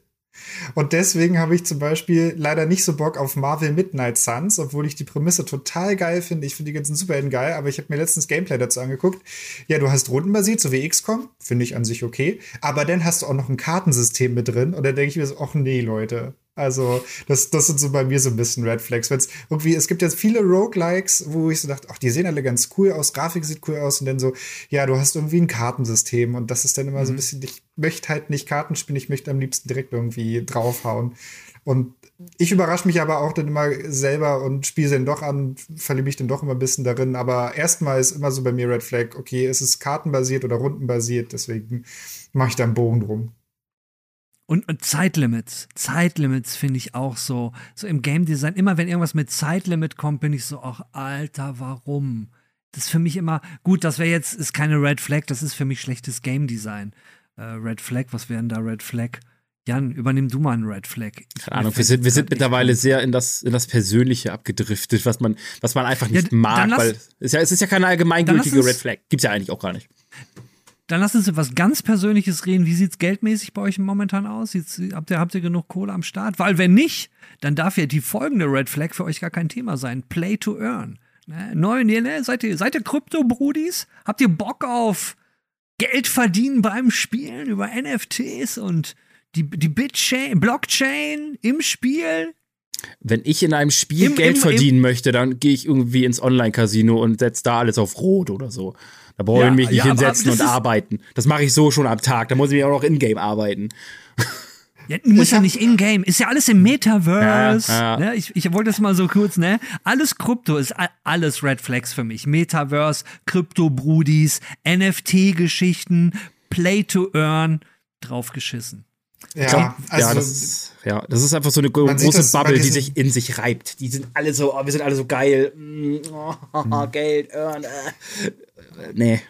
Und deswegen habe ich zum Beispiel leider nicht so Bock auf Marvel Midnight Suns, obwohl ich die Prämisse total geil finde. Ich finde die ganzen Superhelden geil, aber ich habe mir letztens Gameplay dazu angeguckt. Ja, du hast rundenbasiert, so wie XCOM, finde ich an sich okay. Aber dann hast du auch noch ein Kartensystem mit drin und da denke ich mir so, ach nee, Leute. Also, das, das sind so bei mir so ein bisschen Red Flags. Wenn's irgendwie, es gibt jetzt viele Roguelikes, wo ich so dachte, ach, die sehen alle ganz cool aus, Grafik sieht cool aus und dann so, ja, du hast irgendwie ein Kartensystem und das ist dann immer mhm. so ein mhm. bisschen, ich möchte halt nicht Karten spielen, ich möchte am liebsten direkt irgendwie draufhauen. Und ich überrasche mich aber auch dann immer selber und spiele dann doch an, verliebe mich dann doch immer ein bisschen darin. Aber erstmal ist immer so bei mir Red Flag, okay, es ist kartenbasiert oder rundenbasiert, deswegen mache ich da einen Bogen drum. Und, und Zeitlimits. Zeitlimits finde ich auch so. So im Game Design, immer wenn irgendwas mit Zeitlimit kommt, bin ich so, ach, Alter, warum? Das ist für mich immer, gut, das wäre jetzt, ist keine Red Flag, das ist für mich schlechtes Game Design. Äh, Red Flag, was wäre denn da Red Flag? Jan, übernimm du mal einen Red Flag. Keine Ahnung, wir sind, wir sind mittlerweile sehr in das, in das Persönliche abgedriftet, was man, was man einfach nicht Ja, mag, lass- weil es ist ja, es ist ja keine allgemeingültige lass Red uns- Flag. Gibt's ja eigentlich auch gar nicht. Dann lass uns über was ganz Persönliches reden. Wie sieht's geldmäßig bei euch momentan aus? Sieht's, habt, ihr, habt ihr genug Kohle am Start? Weil wenn nicht, dann darf ja die folgende Red Flag für euch gar kein Thema sein. Play to earn. Ne? Neu, ne, ne? Seid ihr, seid ihr Krypto-Brudis? Habt ihr Bock auf Geld verdienen beim Spielen über NFTs und die, die Bitchain, Blockchain im Spiel? Wenn ich in einem Spiel Im- Geld im- verdienen möchte, dann gehe ich irgendwie ins Online-Casino und setze da alles auf Rot oder so. Da brauche Ja, ich mich nicht ja, hinsetzen und arbeiten. Das mache ich so schon am Tag. Da muss ich auch noch in-game arbeiten. Ja, muss ja hab- nicht in-game, ist ja alles im Metaverse. Ja, ja. Ne? Ich, ich wollte das mal so kurz, ne? Alles Krypto ist alles Red Flags für mich. Metaverse, Krypto-Brudis, NFT-Geschichten, Play to Earn, draufgeschissen. Ja, also ja, das ist, ja, das ist einfach so eine große das Bubble, die sich in sich reibt. Die sind alle so, oh, wir sind alle so geil. Mm, oh, Mhm. [laughs] Geld, earn, äh. Nee.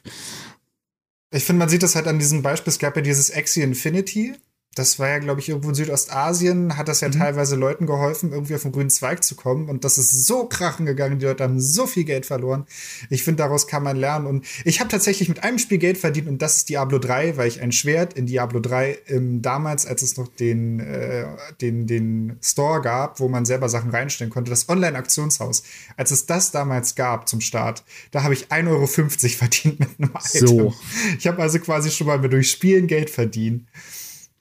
Ich finde, man sieht das halt an diesem Beispiel. Es gab ja dieses Axie Infinity. Das war ja, glaube ich, irgendwo in Südostasien, hat das ja teilweise Leuten geholfen, irgendwie auf den grünen Zweig zu kommen. Und das ist so krachen gegangen. Die Leute haben so viel Geld verloren. Ich finde, daraus kann man lernen. Und ich habe tatsächlich mit einem Spiel Geld verdient und das ist Diablo 3, weil ich ein Schwert in Diablo 3 ähm, damals, als es noch den, äh, den, den Store gab, wo man selber Sachen reinstellen konnte, das Online-Aktionshaus, als es das damals gab zum Start, da habe ich 1,50 Euro [laughs] verdient mit einem Item. So. Ich habe also quasi schon mal durch Spielen Geld verdient.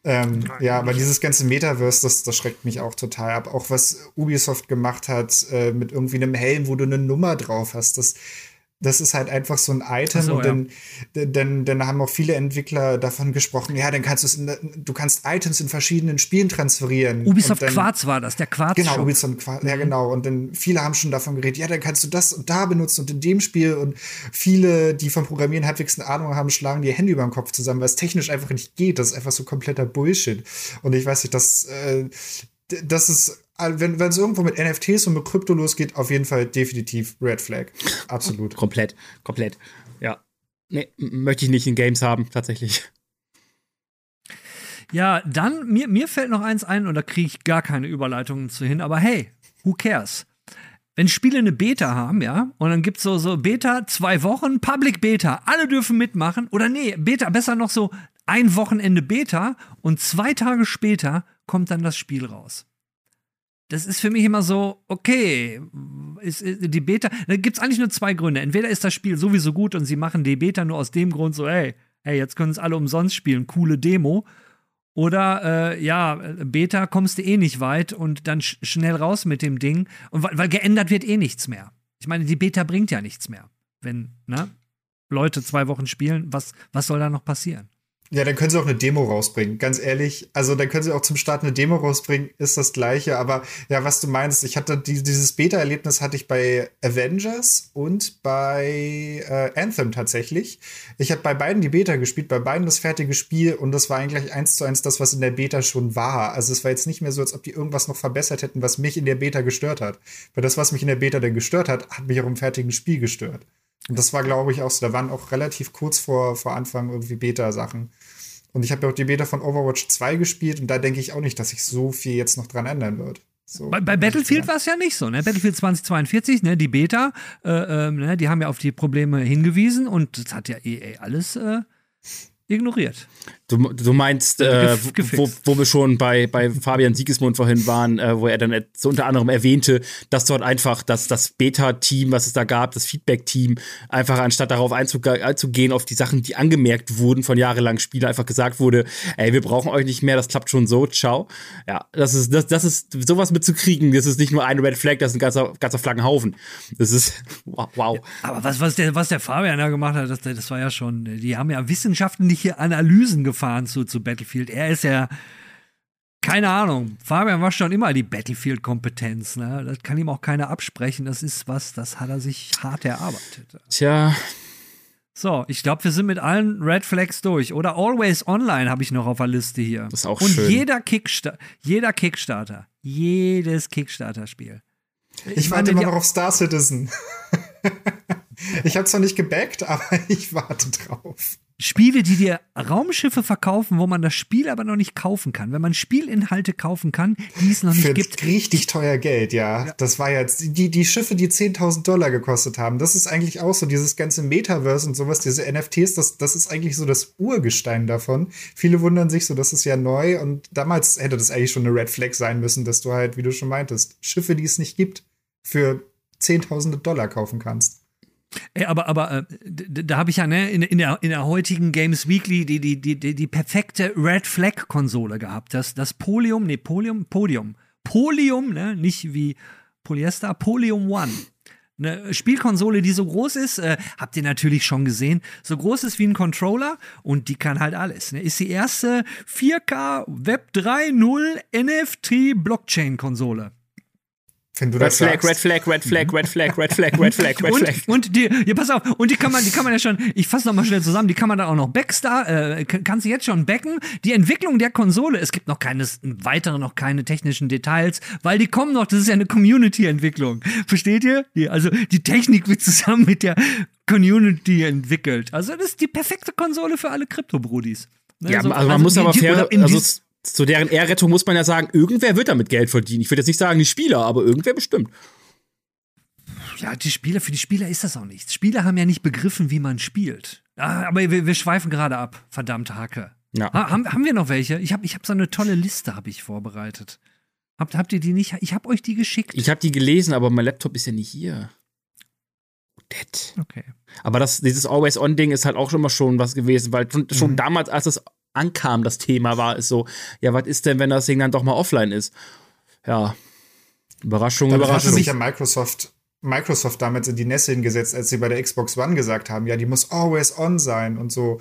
Ähm, ja, aber dieses ganze Metaverse, das, das schreckt mich auch total ab. Auch was Ubisoft gemacht hat äh, mit irgendwie einem Helm, wo du eine Nummer drauf hast, das, das ist halt einfach so ein Item. So, und ja. dann, dann, dann haben auch viele Entwickler davon gesprochen, ja, dann kannst du es, in, du kannst Items in verschiedenen Spielen transferieren. Ubisoft dann, Quarz war das, der Quarz. Genau, Shop. Ubisoft Quarz, Mhm. ja genau. Und dann viele haben schon davon geredet, ja, dann kannst du das und da benutzen und in dem Spiel. Und viele, die vom Programmieren halbwegs eine Ahnung haben, schlagen die Hände über den Kopf zusammen, weil es technisch einfach nicht geht. Das ist einfach so kompletter Bullshit. Und ich weiß nicht, das, äh, das ist, wenn wenn es irgendwo mit NFTs und mit Krypto losgeht, auf jeden Fall definitiv Red Flag. Absolut. [laughs] Komplett, komplett. Ja. Nee, möchte ich nicht in Games haben, tatsächlich. Ja, dann, mir, mir fällt noch eins ein und da kriege ich gar keine Überleitungen zu hin, aber hey, who cares? Wenn Spiele eine Beta haben, ja, und dann gibt's so, so Beta, zwei Wochen, Public Beta, alle dürfen mitmachen, oder nee, Beta, besser noch so ein Wochenende Beta und zwei Tage später kommt dann das Spiel raus. Das ist für mich immer so, okay, ist, ist die Beta, da gibt's eigentlich nur zwei Gründe. Entweder ist das Spiel sowieso gut und sie machen die Beta nur aus dem Grund so, hey, hey, jetzt können es alle umsonst spielen, coole Demo. Oder äh, ja, Beta kommst du eh nicht weit und dann sch schnell raus mit dem Ding. Und weil, weil geändert wird eh nichts mehr. Ich meine, die Beta bringt ja nichts mehr. Wenn, ne? Leute zwei Wochen spielen, was, was soll da noch passieren? Ja, dann können sie auch eine Demo rausbringen, ganz ehrlich. Also dann können sie auch zum Start eine Demo rausbringen, ist das gleiche. Aber ja, was du meinst, ich hatte die, dieses Beta-Erlebnis hatte ich bei Avengers und bei äh, Anthem tatsächlich. Ich habe bei beiden die Beta gespielt, bei beiden das fertige Spiel und das war eigentlich eins zu eins das, was in der Beta schon war. Also es war jetzt nicht mehr so, als ob die irgendwas noch verbessert hätten, was mich in der Beta gestört hat. Weil das, was mich in der Beta dann gestört hat, hat mich auch im fertigen Spiel gestört. Und das war, glaube ich, auch so. Da waren auch relativ kurz vor, vor Anfang irgendwie Beta-Sachen. Und ich habe ja auch die Beta von Overwatch 2 gespielt und da denke ich auch nicht, dass sich so viel jetzt noch dran ändern wird. So, Bei, bei Battlefield war es ja nicht so, ne? Battlefield 2042, ne, die Beta, äh, ähm, ne, die haben ja auf die Probleme hingewiesen und das hat ja EA alles äh, ignoriert. Du, du meinst, äh, Gef- gefixt. wo, wo wir schon bei, bei Fabian Siegesmund vorhin waren, äh, wo er dann so unter anderem erwähnte, dass dort einfach das, das Beta-Team, was es da gab, das Feedback-Team, einfach anstatt darauf einzuge- einzugehen, auf die Sachen, die angemerkt wurden von jahrelangen Spielern, einfach gesagt wurde, ey, wir brauchen euch nicht mehr, das klappt schon so, ciao. Ja, das ist, das, das ist, sowas mitzukriegen, das ist nicht nur ein Red Flag, das ist ein ganzer, ganzer Flaggenhaufen. Das ist, [laughs] wow. wow. Aber was, was, der, was der Fabian da gemacht hat, das, das war ja schon, die haben ja wissenschaftliche Analysen gefahren zu, zu Battlefield. Er ist ja, keine Ahnung, Fabian war schon immer die Battlefield-Kompetenz. Ne? Das kann ihm auch keiner absprechen. Das ist was, das hat er sich hart erarbeitet. Tja, So, ich glaube, wir sind mit allen Red Flags durch. Oder Always Online habe ich noch auf der Liste hier. Das ist auch Und schön. jeder, Kicksta jeder Kickstarter, jedes Kickstarter-Spiel. Ich meine, warte immer noch auf Star Citizen. [laughs] ich habe zwar nicht gebackt, aber [laughs] ich warte drauf. Spiele, die dir Raumschiffe verkaufen, wo man das Spiel aber noch nicht kaufen kann. Wenn man Spielinhalte kaufen kann, die es noch nicht Für gibt. richtig teuer Geld, ja. Das war jetzt die, die Schiffe, die 10.000 Dollar gekostet haben. Das ist eigentlich auch so dieses ganze Metaverse und sowas, diese NFTs, das, das ist eigentlich so das Urgestein davon. Viele wundern sich so, das ist ja neu und damals hätte das eigentlich schon eine Red Flag sein müssen, dass du halt, wie du schon meintest, Schiffe, die es nicht gibt, für Zehntausende Dollar kaufen kannst. Ey, aber aber äh, da habe ich ja ne, in, in, der, in der heutigen Games Weekly die, die, die, die, die perfekte Red Flag Konsole gehabt. Das, das Polium, nee, Polium, Podium. Polium, ne, nicht wie Polyester, Polium One. Eine Spielkonsole, die so groß ist, äh, habt ihr natürlich schon gesehen, so groß ist wie ein Controller und die kann halt alles. Ne? Ist die erste 4K Web 3.0 NFT Blockchain Konsole. Wenn du Red das Flag, sagst. Red Flag, Red Flag, Red Flag, Red Flag, Red Flag, Red Flag. Und, und die, ja, pass auf, und die kann man, die kann man ja schon, ich fasse noch mal schnell zusammen, die kann man dann auch noch Backstar, äh, kann- kannst du jetzt schon backen. Die Entwicklung der Konsole, es gibt noch keines, weitere, noch keine technischen Details, weil die kommen noch, das ist ja eine Community-Entwicklung. Versteht ihr? Die, also die Technik wird zusammen mit der Community entwickelt. Also das ist die perfekte Konsole für alle Krypto-Brudis. Ne, Ja, so- also man muss die- aber fair, also zu deren Ehrrettung muss man ja sagen, irgendwer wird damit Geld verdienen. Ich würde jetzt nicht sagen, die Spieler, aber irgendwer bestimmt. Ja, die Spieler, für die Spieler ist das auch nichts. Spieler haben ja nicht begriffen, wie man spielt. Ah, aber wir, wir schweifen gerade ab. Verdammt, Hake. Ja. Ha, haben, haben wir noch welche? Ich habe ich hab so eine tolle Liste, habe ich vorbereitet. Habt, habt ihr die nicht? Ich habe euch die geschickt. Ich habe die gelesen, aber mein Laptop ist ja nicht hier. Dead. okay. Aber das, dieses Always-On-Ding ist halt auch schon mal schon was gewesen, weil schon, schon Mhm. damals, als es ankam, das Thema war, ist so, ja, was ist denn, wenn das Ding dann doch mal offline ist? Ja. Überraschung, Damit hatte Überraschung. sich ja Microsoft, Microsoft damals in die Nässe hingesetzt, als sie bei der Xbox One gesagt haben, ja, die muss always on sein und so.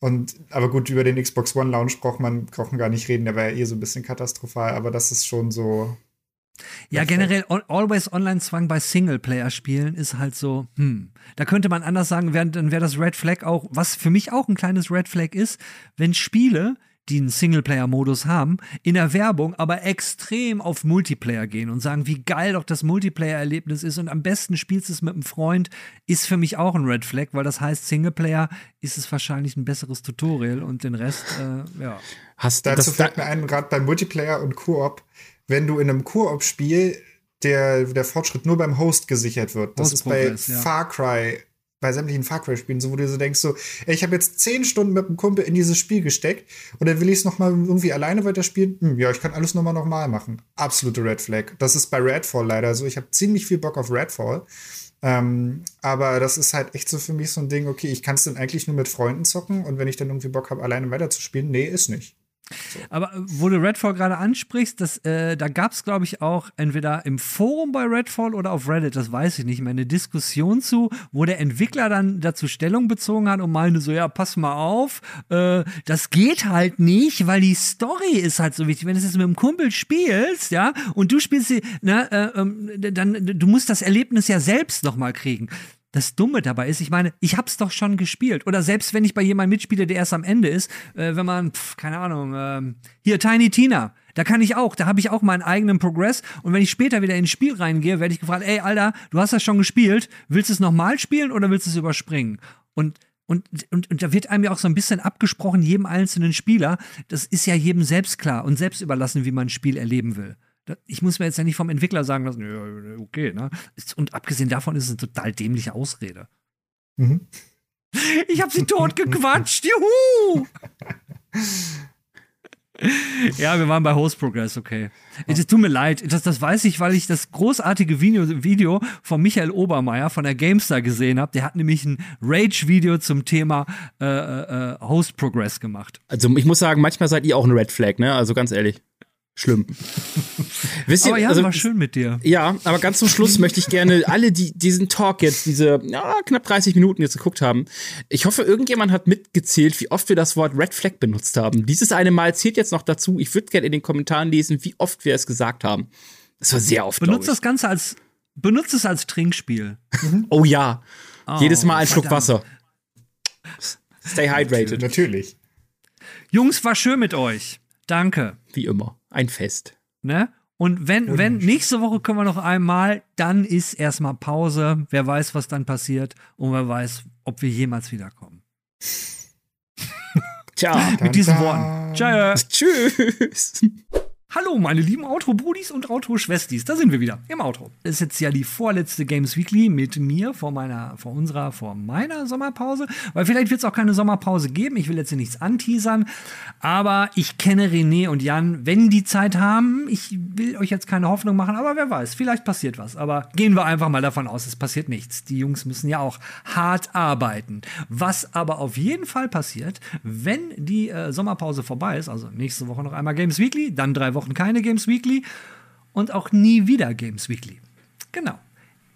Und, aber gut, über den Xbox One Launch braucht man, braucht man gar nicht reden, der war ja eh so ein bisschen katastrophal, aber das ist schon so. Ja, generell Al- Always Online-Zwang bei Singleplayer-Spielen ist halt so, hm. Da könnte man anders sagen, wär, dann wäre das Red Flag auch, was für mich auch ein kleines Red Flag ist, wenn Spiele, die einen Singleplayer-Modus haben, in der Werbung aber extrem auf Multiplayer gehen und sagen, wie geil doch das Multiplayer-Erlebnis ist und am besten spielst du es mit einem Freund, ist für mich auch ein Red Flag, weil das heißt, Singleplayer ist es wahrscheinlich ein besseres Tutorial und den Rest, äh, ja. Hast Dazu das, fällt mir ein, gerade bei Multiplayer und Koop, wenn du in einem Koop-Spiel der, der Fortschritt nur beim Host gesichert wird. Das ist bei ja. Far Cry, bei sämtlichen Far Cry-Spielen, so wo du so denkst, so, ey, ich habe jetzt zehn Stunden mit einem Kumpel in dieses Spiel gesteckt und dann will ich es nochmal irgendwie alleine weiterspielen. Hm, ja, ich kann alles nochmal nochmal machen. Absolute Red Flag. Das ist bei Redfall leider so. Ich habe ziemlich viel Bock auf Redfall. Ähm, aber das ist halt echt so für mich so ein Ding, okay, ich kann es dann eigentlich nur mit Freunden zocken und wenn ich dann irgendwie Bock habe, alleine weiterzuspielen, nee, ist nicht. Aber äh, wo du Redfall gerade ansprichst, das, äh, da gab es, glaube ich, auch entweder im Forum bei Redfall oder auf Reddit, das weiß ich nicht mehr, eine Diskussion zu, wo der Entwickler dann dazu Stellung bezogen hat und meinte so, ja, pass mal auf, äh, das geht halt nicht, weil die Story ist halt so wichtig. Wenn du es jetzt mit einem Kumpel spielst, ja, und du spielst sie, ne, äh, ähm, dann, du musst das Erlebnis ja selbst nochmal kriegen. Das Dumme dabei ist, ich meine, ich hab's doch schon gespielt. Oder selbst wenn ich bei jemandem mitspiele, der erst am Ende ist, äh, wenn man, pf, keine Ahnung, ähm, hier Tiny Tina, da kann ich auch, da habe ich auch meinen eigenen Progress. Und wenn ich später wieder ins Spiel reingehe, werde ich gefragt, ey, Alter, du hast das schon gespielt, willst du es nochmal spielen oder willst du es überspringen? Und und, und, und da wird einem ja auch so ein bisschen abgesprochen, jedem einzelnen Spieler. Das ist ja jedem selbst klar und selbst überlassen, wie man ein Spiel erleben will. Ich muss mir jetzt ja nicht vom Entwickler sagen lassen, ja, okay, ne? Und abgesehen davon ist es eine total dämliche Ausrede. Mhm. Ich habe sie tot gequatscht, juhu! Ja, wir waren bei Host Progress, okay. Es tut mir leid, das, das weiß ich, weil ich das großartige Video, Video von Michael Obermeier von der GameStar gesehen habe. Der hat nämlich ein Rage-Video zum Thema äh, äh, Host Progress gemacht. also ich muss sagen, manchmal seid ihr auch ein Red Flag, ne? Also ganz ehrlich. Schlimm. [laughs] Wisst ihr, Aber ja, also, war schön mit dir. Ja, aber ganz zum Schluss möchte ich gerne alle, die diesen Talk jetzt, diese ja, knapp 30 Minuten jetzt geguckt haben, ich hoffe, irgendjemand hat mitgezählt, wie oft wir das Wort Red Flag benutzt haben. Dieses eine Mal zählt jetzt noch dazu. Ich würde gerne in den Kommentaren lesen, wie oft wir es gesagt haben. Das war sehr oft. Benutzt das Ganze als, benutzt es als Trinkspiel. Oh ja. Jedes Mal ein Schluck. Wasser. Stay hydrated. Natürlich. Jungs, war schön mit euch. Danke. Wie immer. Ein Fest. Ne? Und wenn, wenn nächste Woche können wir noch einmal, dann ist erstmal Pause. Wer weiß, was dann passiert und wer weiß, ob wir jemals wiederkommen. Tja. [laughs] Mit diesen Worten. Ciao. Tschüss. Hallo, meine lieben Autobrudis und Autoschwestis, da sind wir wieder im Auto. Das ist jetzt ja die vorletzte Games Weekly mit mir vor meiner, vor unserer, vor meiner Sommerpause, weil vielleicht wird es auch keine Sommerpause geben. Ich will jetzt hier nichts anteasern, aber ich kenne René und Jan, wenn die Zeit haben. Ich will euch jetzt keine Hoffnung machen, aber wer weiß, vielleicht passiert was. Aber gehen wir einfach mal davon aus, es passiert nichts. Die Jungs müssen ja auch hart arbeiten. Was aber auf jeden Fall passiert, wenn die äh, Sommerpause vorbei ist, also nächste Woche noch einmal Games Weekly, dann drei Wochen keine Games Weekly und auch nie wieder Games Weekly. Genau.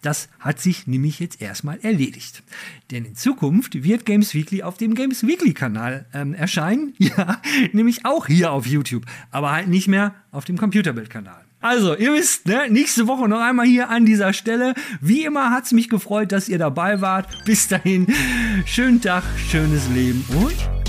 Das hat sich nämlich jetzt erstmal erledigt. Denn in Zukunft wird Games Weekly auf dem Games Weekly Kanal ähm, erscheinen. [laughs] Ja, nämlich auch hier auf YouTube. Aber halt nicht mehr auf dem Computerbild-Kanal. Also, ihr wisst, ne, nächste Woche noch einmal hier an dieser Stelle. Wie immer hat es mich gefreut, dass ihr dabei wart. Bis dahin, schönen Tag, schönes Leben und